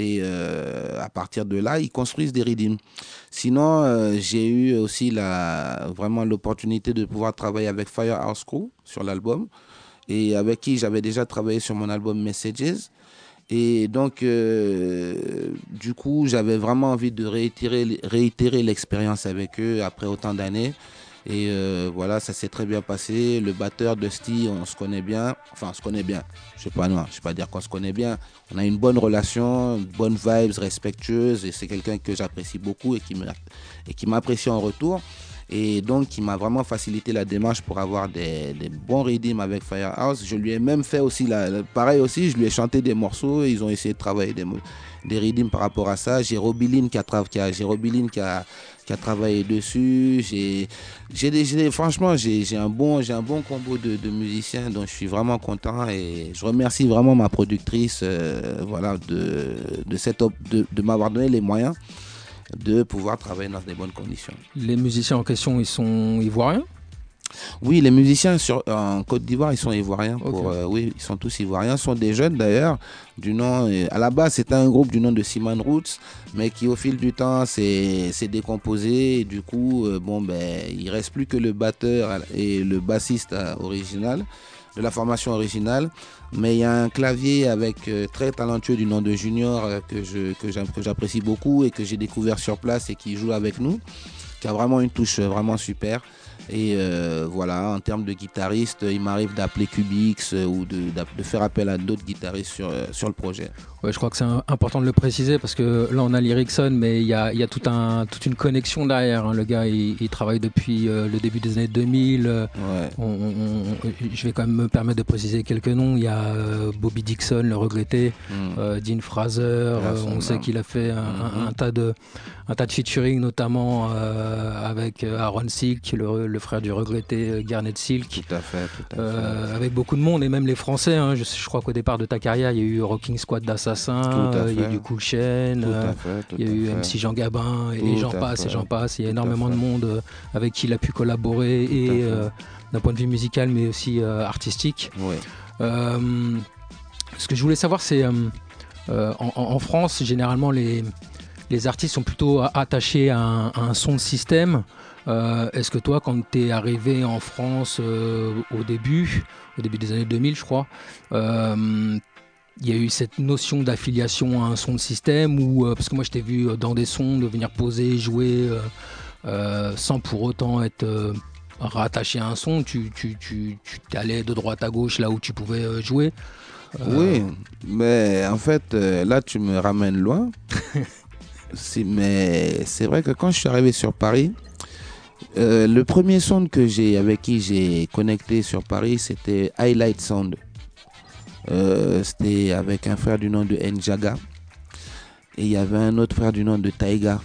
Speaker 27: Et euh, à partir de là, ils construisent des rythmes. Sinon, euh, j'ai eu aussi la, vraiment l'opportunité de pouvoir travailler avec Firehouse Crew sur l'album et avec qui j'avais déjà travaillé sur mon album Messages. Et donc, euh, du coup, j'avais vraiment envie de réitérer l'expérience avec eux après autant d'années. Et euh, voilà, ça s'est très bien passé. Le batteur de Sty, on se connaît bien. Enfin, on se connaît bien. Je sais pas, non, je sais pas dire qu'on se connaît bien. On a une bonne relation, une bonne vibes, respectueuse. Et c'est quelqu'un que j'apprécie beaucoup et qui m'apprécie en retour. Et donc, qui m'a vraiment facilité la démarche pour avoir des, bons rythmes avec Firehouse. Je lui ai même fait aussi, la, pareil aussi, je lui ai chanté des morceaux. Ils ont essayé de travailler des, des par rapport à ça. J'ai Robiline qui a, qui a, travaillé dessus. J'ai, franchement, j'ai, un bon, j'ai un bon combo de, musiciens dont je suis vraiment content et je remercie vraiment ma productrice, euh, voilà, de, de cette, de m'avoir donné les moyens de pouvoir travailler dans des bonnes conditions.
Speaker 28: Les musiciens en question, ils sont ivoiriens?
Speaker 27: Oui, les musiciens sur, en Côte d'Ivoire, ils sont ivoiriens. Pour, euh, oui, ils sont tous ivoiriens. Ce sont des jeunes d'ailleurs. Du nom, euh, à la base, c'était un groupe du nom de Simon Roots, mais qui au fil du temps s'est décomposé. Et du coup, euh, bon, ben, il reste plus que le batteur et le bassiste euh, original de la formation originale. Mais il y a un clavier avec euh, très talentueux du nom de Junior euh, que je que j'apprécie beaucoup et que j'ai découvert sur place et qui joue avec nous, qui a vraiment une touche euh, vraiment super. Et euh, voilà, en termes de guitariste, il m'arrive d'appeler Cubix euh, ou de, faire appel à d'autres guitaristes sur, euh, sur le projet.
Speaker 28: Ouais, je crois que c'est important de le préciser parce que là on a l'Erickson, mais il y a, y a tout un, toute une connexion derrière. hein. Le gars il, il travaille depuis le début des années 2000. euh, on- on- on- je vais quand même me permettre de préciser quelques noms. Il y a Bobby Dixon, le regretté, euh, Dean Fraser. on sait qu'il a fait un, un- un tas de, un tas de featuring, notamment euh, avec euh, Aaron Silk, le, le frère du regretté euh, Garnet Silk.
Speaker 27: Tout à fait, tout à
Speaker 28: Euh, avec beaucoup de monde et même les Français. hein. Je, je crois qu'au départ de ta carrière, il y a eu Rocking Squad d'Assassin, il y a
Speaker 27: fait.
Speaker 28: eu du Cool Chain,
Speaker 27: fait,
Speaker 28: il y a eu
Speaker 27: fait.
Speaker 28: MC Jean Gabin et, j'en passe et
Speaker 27: fait.
Speaker 28: j'en passe. Il y a énormément de
Speaker 27: fait.
Speaker 28: monde avec qui il a pu collaborer
Speaker 27: Tout
Speaker 28: et
Speaker 27: fait.
Speaker 28: d'un point de vue musical mais aussi artistique. Euh, ce que je voulais savoir, c'est en France, généralement, les, les artistes sont plutôt attachés à un, à un son de système. Euh, Est-ce que toi, quand tu es arrivé en France euh, au début, au début des années 2000, je crois, euh, il y a eu cette notion d'affiliation à un son de système ou euh, parce que moi je t'ai vu euh, dans des sons de venir poser, jouer euh, euh, sans pour autant être euh, rattaché à un son, tu, tu, tu, tu allais de droite à gauche là où tu pouvais euh, jouer. Euh,
Speaker 27: Oui, mais en fait, euh, là, tu me ramènes loin. Mais c'est vrai que quand je suis arrivé sur Paris, euh, le premier son que j'ai avec qui j'ai connecté sur Paris, c'était Highlight Sound. Euh, c'était avec un frère du nom de Njaga. Et il y avait un autre frère du nom de Taiga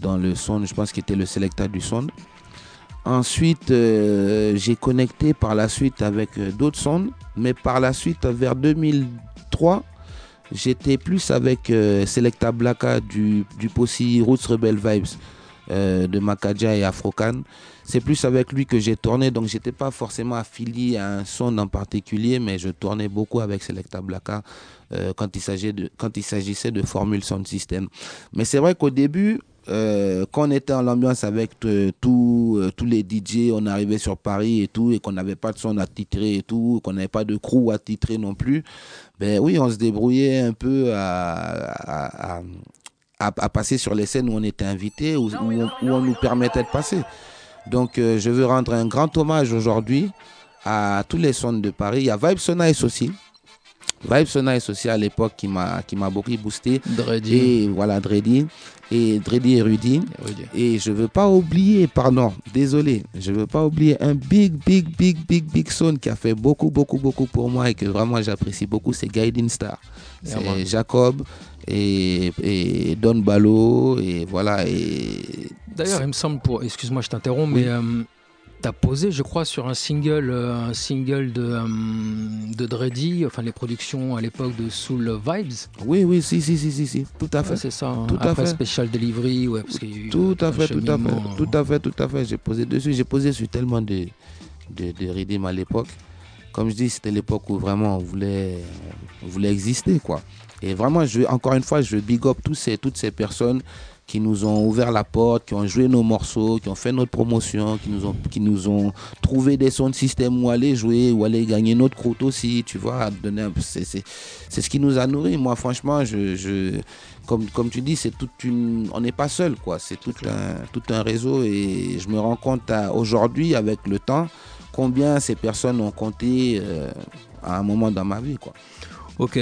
Speaker 27: dans le son, je pense qu'il était le sélecteur du son. Ensuite, euh, j'ai connecté par la suite avec d'autres sondes, mais par la suite, vers 2003, j'étais plus avec euh, Selecta Blacka du, du Posse Roots Rebel Vibes euh, de Makaja et Afrocan. C'est plus avec lui que j'ai tourné, donc j'étais pas forcément affilié à un son en particulier, mais je tournais beaucoup avec Selecta Blacka euh, quand il s'agissait de, de Formule Sound System. Mais c'est vrai qu'au début, quand on était en l'ambiance avec tous euh, tous les DJ, on arrivait sur Paris et tout, et qu'on n'avait pas de son à titrer et tout, qu'on n'avait pas de crew à titrer non plus, ben oui, on se débrouillait un peu à, à, à- passer sur les scènes où on était invité, où, où on, où on nous permettait de passer. Donc euh, je veux rendre un grand hommage aujourd'hui à tous les sons de Paris. Il y a Vibe So Nice aussi. Vibe So Nice aussi à l'époque qui m'a qui m'a beaucoup boosté.
Speaker 28: Dreddy.
Speaker 27: Et voilà, Dreddy. Et Dreddy et Rudy. Et je veux pas oublier, pardon, désolé, je veux pas oublier un big, big, big, big, big son qui a fait beaucoup, beaucoup, beaucoup pour moi et que vraiment j'apprécie beaucoup, c'est Guiding Star. C'est. Jacob et, et Don Balo et voilà. Et
Speaker 28: D'ailleurs, il me semble, pour, excuse-moi, je t'interromps,
Speaker 27: Oui.
Speaker 28: mais euh, t'as posé, je crois, sur un single, euh, un single de, euh, de Dreddy, enfin les productions à l'époque de Soul Vibes.
Speaker 27: Oui, oui, si, si, si, si, tout à fait.
Speaker 28: C'est ça. hein.
Speaker 27: Tout à fait.
Speaker 28: Special Delivery, ouais, parce qu'il y a eu
Speaker 27: Tout à fait, tout à fait,
Speaker 28: hein.
Speaker 27: tout à fait, tout à fait. J'ai posé dessus, j'ai posé sur tellement de, de, de à l'époque. Comme je dis, c'était l'époque où vraiment on voulait, on voulait exister, quoi. Et vraiment, je, encore une fois, je big up tous ces, toutes ces personnes qui nous ont ouvert la porte, qui ont joué nos morceaux, qui ont fait notre promotion, qui nous ont, qui nous ont trouvé des sons de système où aller jouer, où aller gagner notre croûte aussi, tu vois. donner C'est c'est- c'est ce qui nous a nourris. Moi, franchement, je, je, comme, comme tu dis, c'est toute une. On n'est pas seul, quoi. C'est tout un, tout un réseau et je me rends compte à- aujourd'hui, avec le temps, combien ces personnes ont compté euh, à un moment dans ma vie, quoi.
Speaker 28: Ok.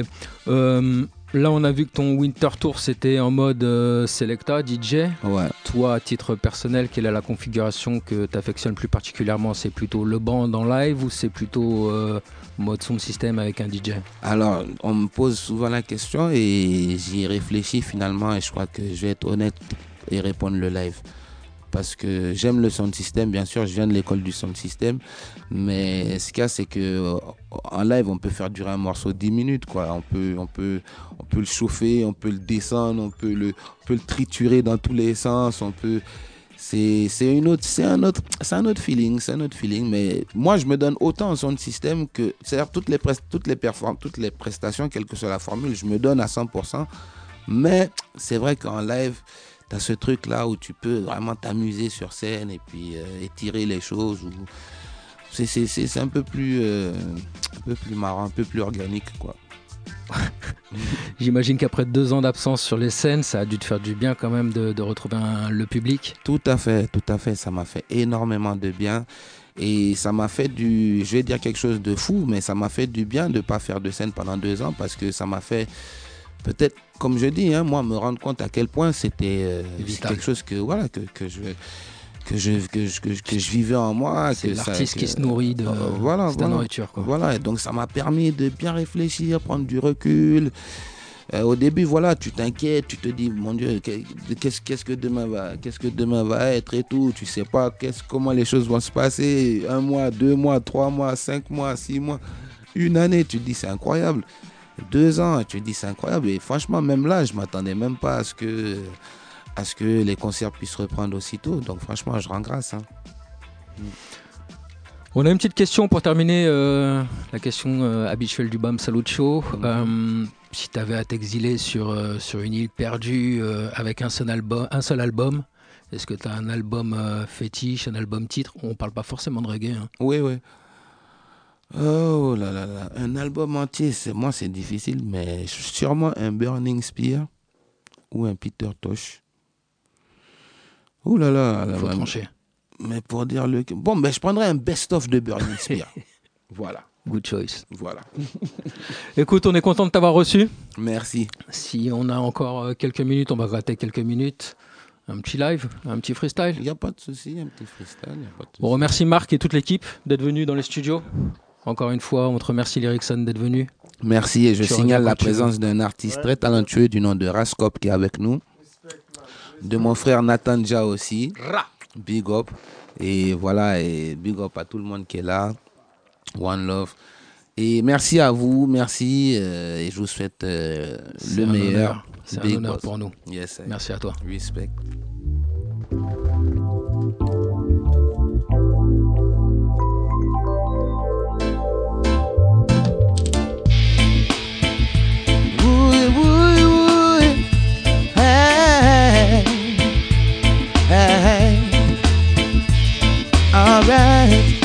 Speaker 28: Euh, là, on a vu que ton Winter Tour, c'était en mode euh, Selecta, DJ.
Speaker 27: Ouais.
Speaker 28: Toi, à titre personnel, quelle est la configuration que tu affectionnes plus particulièrement? C'est plutôt le band en live ou c'est plutôt euh, mode son système avec un DJ
Speaker 27: Alors, on me pose souvent la question et j'y réfléchis finalement et je crois que je vais être honnête et répondre le live. Parce que j'aime le sound system, bien sûr, je viens de l'école du sound system, mais ce qu'il y a, c'est que euh, en live, on peut faire durer un morceau 10 minutes, quoi. On peut, on peut, on peut le chauffer, on peut le descendre, on peut le, on peut le triturer dans tous les sens, on peut. C'est une autre, c'est un autre, c'est un autre feeling, c'est un autre feeling. Mais moi, je me donne autant en sound system que, c'est-à-dire toutes les toutes les toutes les prestations, quelle que soit la formule, je me donne à 100%. Mais c'est vrai qu'en live, tu as ce truc là où tu peux vraiment t'amuser sur scène et puis euh, étirer les choses. Ou... C'est, c'est, c'est, c'est un peu plus, euh, un peu plus marrant, un peu plus organique, quoi.
Speaker 28: J'imagine qu'après deux ans d'absence sur les scènes, ça a dû te faire du bien quand même de, de retrouver un- le public.
Speaker 27: Tout à fait, tout à fait. Ça m'a fait énormément de bien. Et ça m'a fait du, je vais dire quelque chose de fou, mais ça m'a fait du bien de ne pas faire de scène pendant deux ans parce que ça m'a fait, peut-être, comme je dis, hein, moi, me rendre compte à quel point c'était euh, quelque chose que, voilà, que, que je, que, je, que, je, que, je- que je vivais en moi.
Speaker 28: C'est l'artiste qui se nourrit de,
Speaker 27: Euh, voilà,
Speaker 28: de
Speaker 27: voilà.
Speaker 28: nourriture. Quoi.
Speaker 27: Voilà, et donc ça m'a permis de bien réfléchir, prendre du recul. Euh, au début, voilà, tu t'inquiètes, tu te dis, mon Dieu, que- qu'est-ce que demain va, qu'est-ce que demain va être et tout. Tu sais pas comment les choses vont se passer. Un mois, deux mois, trois mois, cinq mois, six mois, une année. Tu te dis, c'est incroyable. Deux ans, tu te dis, c'est incroyable. Et franchement, même là, je m'attendais même pas à ce que, à ce que les concerts puissent reprendre aussitôt. Donc franchement, je rends grâce. hein.
Speaker 28: On a une petite question pour terminer, euh, la question euh, habituelle du BAM Salut Show. Euh, si tu avais à t'exiler sur, euh, sur une île perdue avec un seul album, un seul album est-ce que tu as un album fétiche, un album titre? On parle pas forcément de reggae. hein.
Speaker 27: Oui, oui. Oh là là là, un album entier, c'est moi c'est difficile, mais sûrement un Burning Spear ou un Peter Tosh. Oh là là, là,
Speaker 28: Faut
Speaker 27: là,
Speaker 28: trancher.
Speaker 27: Mais pour dire le, bon, ben je prendrais un best-of de Burning Spear. voilà.
Speaker 28: Good choice.
Speaker 27: Voilà.
Speaker 28: Écoute, on est content de t'avoir reçu.
Speaker 27: Merci.
Speaker 28: Si on a encore euh, quelques minutes, on va gratter quelques minutes. Un petit live, un petit freestyle.
Speaker 27: Il n'y a pas de souci, un petit freestyle. y a pas de souci.
Speaker 28: On remercie Marc et toute l'équipe d'être venus dans les studios. Encore une fois, on te remercie Lyricson d'être venu.
Speaker 27: Merci et je
Speaker 28: Tu
Speaker 27: signale la présence d'un artiste très talentueux du nom de Rascop qui est avec nous. De mon frère Nathan Dja aussi. Big up. Et voilà, et big up à tout le monde qui est là. One Love. Et merci à vous, merci. euh, et je vous souhaite euh, le
Speaker 28: un
Speaker 27: meilleur.
Speaker 28: C'est un honneur
Speaker 27: boss.
Speaker 28: pour nous.
Speaker 27: Yes.
Speaker 28: Merci à toi.
Speaker 27: Respect.
Speaker 26: Alright.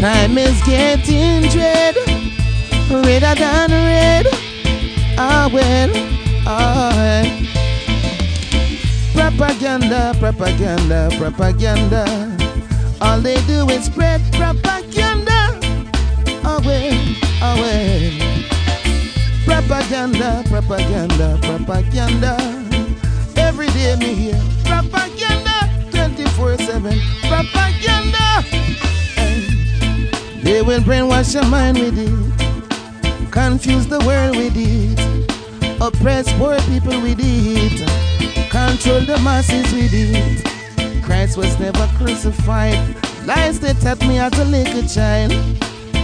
Speaker 26: Time is getting dread. Redder than red. Ah, well. Alright. Propaganda, propaganda, propaganda. All they do is spread propaganda. Oh, well. Oh, well. Propaganda, propaganda, propaganda. Every day me hear 24 7. Propaganda. Eh. They will brainwash your mind with it, confuse the world with it, oppress poor people with it, control the masses with it. Christ was never crucified. Lies they taught me as a little child.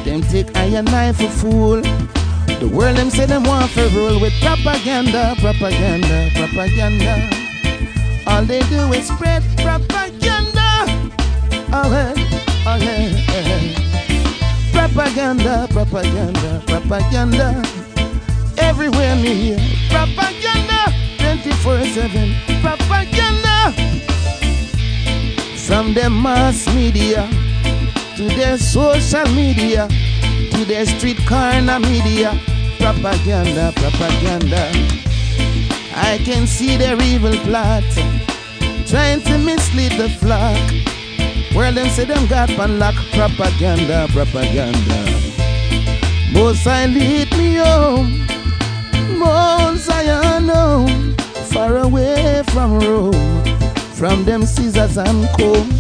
Speaker 26: Them take iron knife for fool. The world them say them want to rule with propaganda, propaganda, propaganda. All they do is spread propaganda. Oh, hey, oh, hey. Propaganda, propaganda, propaganda. Everywhere me hear propaganda 24 7. Propaganda. From the mass media to their social media to their street corner media. Propaganda, propaganda. I can see their evil plot trying to mislead the flock. Well, them say them got pan lock propaganda, propaganda. Most I lead me home, most I know, far away from Rome, from them scissors and comb.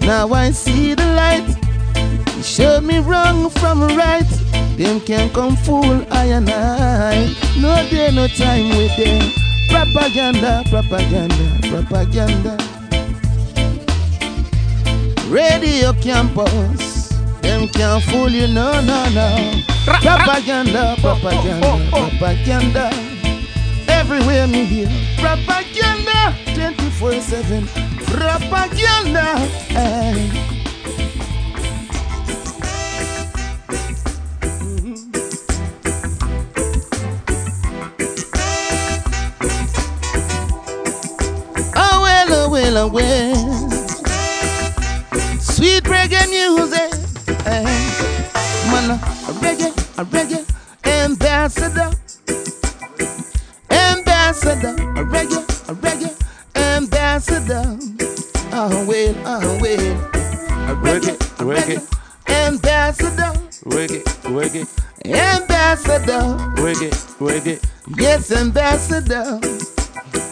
Speaker 26: Now I see the light. He showed me wrong from right. Them can come fool I and I. No day, no time with them. Propaganda, propaganda, propaganda. Radio campus. Them can't fool you, no, no, no. Propaganda, propaganda, propaganda. Everywhere me hear propaganda 24 7. Propaganda. eh. Oh well, oh well, oh well. Reggae, a reggae ambassador. Ambassador, a reggae, a reggae ambassador. Oh well, oh well. A reggae, a reggae ambassador.
Speaker 27: Reggae, reggae,
Speaker 26: Ambassador.
Speaker 27: reggae, reggae.
Speaker 26: Yes, ambassador.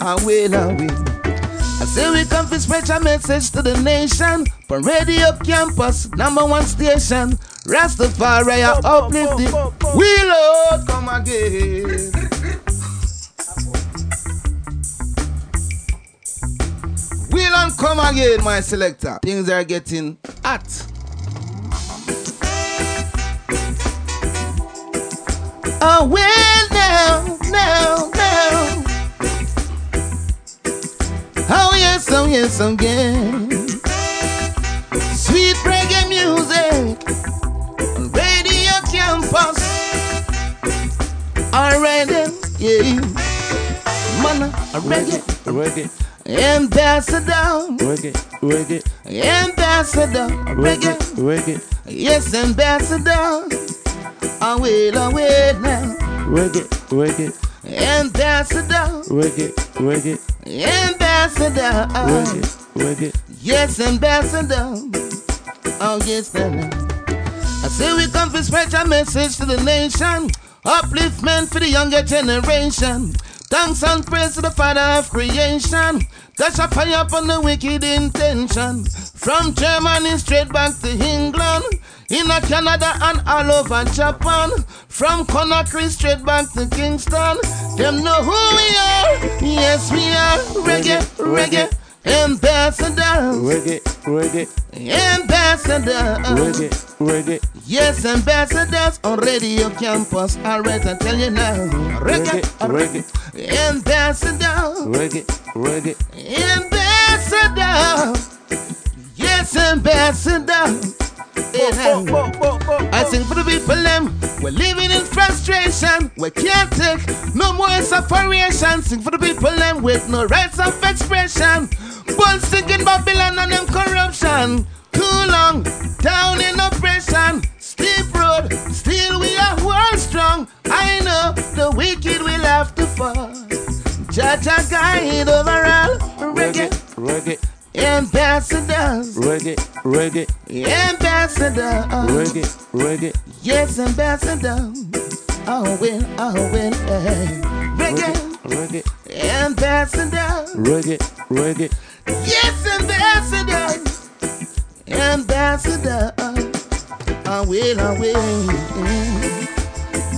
Speaker 26: I will, I will. I say we come to spread a message to the nation. For Radio Campus, number one station. Rastafari are uplifted. We Lord come again. We'll on come again, my selector. Things are getting hot. Oh well now, now, now. Oh yes, oh yes, oh, again. Sweet reggae music Campus. Alright then, yeah. Man, a reggae,
Speaker 27: reggae,
Speaker 26: ambassador,
Speaker 27: reggae, reggae,
Speaker 26: ambassador, reggae,
Speaker 27: reggae,
Speaker 26: yes, ambassador. I will, I will now,
Speaker 27: reggae, reggae,
Speaker 26: ambassador,
Speaker 27: reggae, reggae,
Speaker 26: ambassador.
Speaker 27: reggae, reggae.
Speaker 26: Yes, ambassador. Oh, yes, then. Say we come to spread a message to the nation. Upliftment for the younger generation. Thanks and praise to the Father of creation. Dash a fire upon the wicked intention. From Germany straight back to England. In Canada and all over Japan. From Conakry straight back to Kingston. Them know who we are. Yes, we are. Reggae, reggae. Ambassadors.
Speaker 8: Reggae, reggae,
Speaker 26: Ambassadors.
Speaker 8: reggae, reggae.
Speaker 26: Yes, ambassadors on radio campus. Alright, I tell you now. Reggae,
Speaker 8: Reggae,
Speaker 26: ambassadors.
Speaker 8: reggae, reggae.
Speaker 26: Ambassador. Yes, ambassador. Yeah. I sing for the people them. We're living in frustration. We can't take no more separation. Sing for the people them with no rights of expression. One singing Babylon and them corruption. Too long down in oppression. Steep road, still we are world strong. I know the wicked will have to fall. Jaja guide overall. Reggae,
Speaker 8: reggae,
Speaker 26: ambassadors.
Speaker 8: reggae, reggae,
Speaker 26: Ambassador.
Speaker 8: reggae, reggae.
Speaker 26: Yes, ambassador. Oh, will, oh, will. eh. Reggae.
Speaker 8: Reggae,
Speaker 26: Ambassador.
Speaker 8: reggae, reggae.
Speaker 26: Yes, ambassador. Ambassador. I will, I will.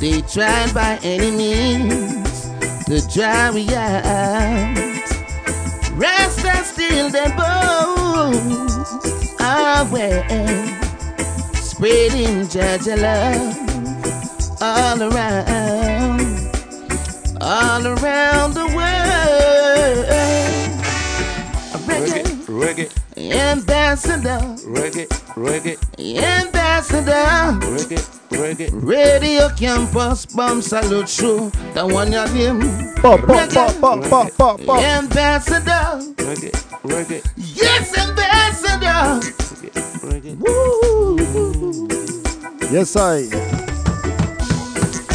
Speaker 26: They tried by any means to drive me out. Rasta still the bones away. Spreading Jaja love all around, all around the world. Reggae,
Speaker 8: Reggae,
Speaker 26: ambassador,
Speaker 8: reggae, reggae,
Speaker 26: ambassador.
Speaker 8: reggae, reggae.
Speaker 26: Radio campus bomb salute show. The one your name.
Speaker 8: Pop, pop, pop, pop, pop, pop, pop.
Speaker 26: Ambassador.
Speaker 8: Reggae, reggae,
Speaker 26: Yes, ambassador.
Speaker 8: woo, Yes, I.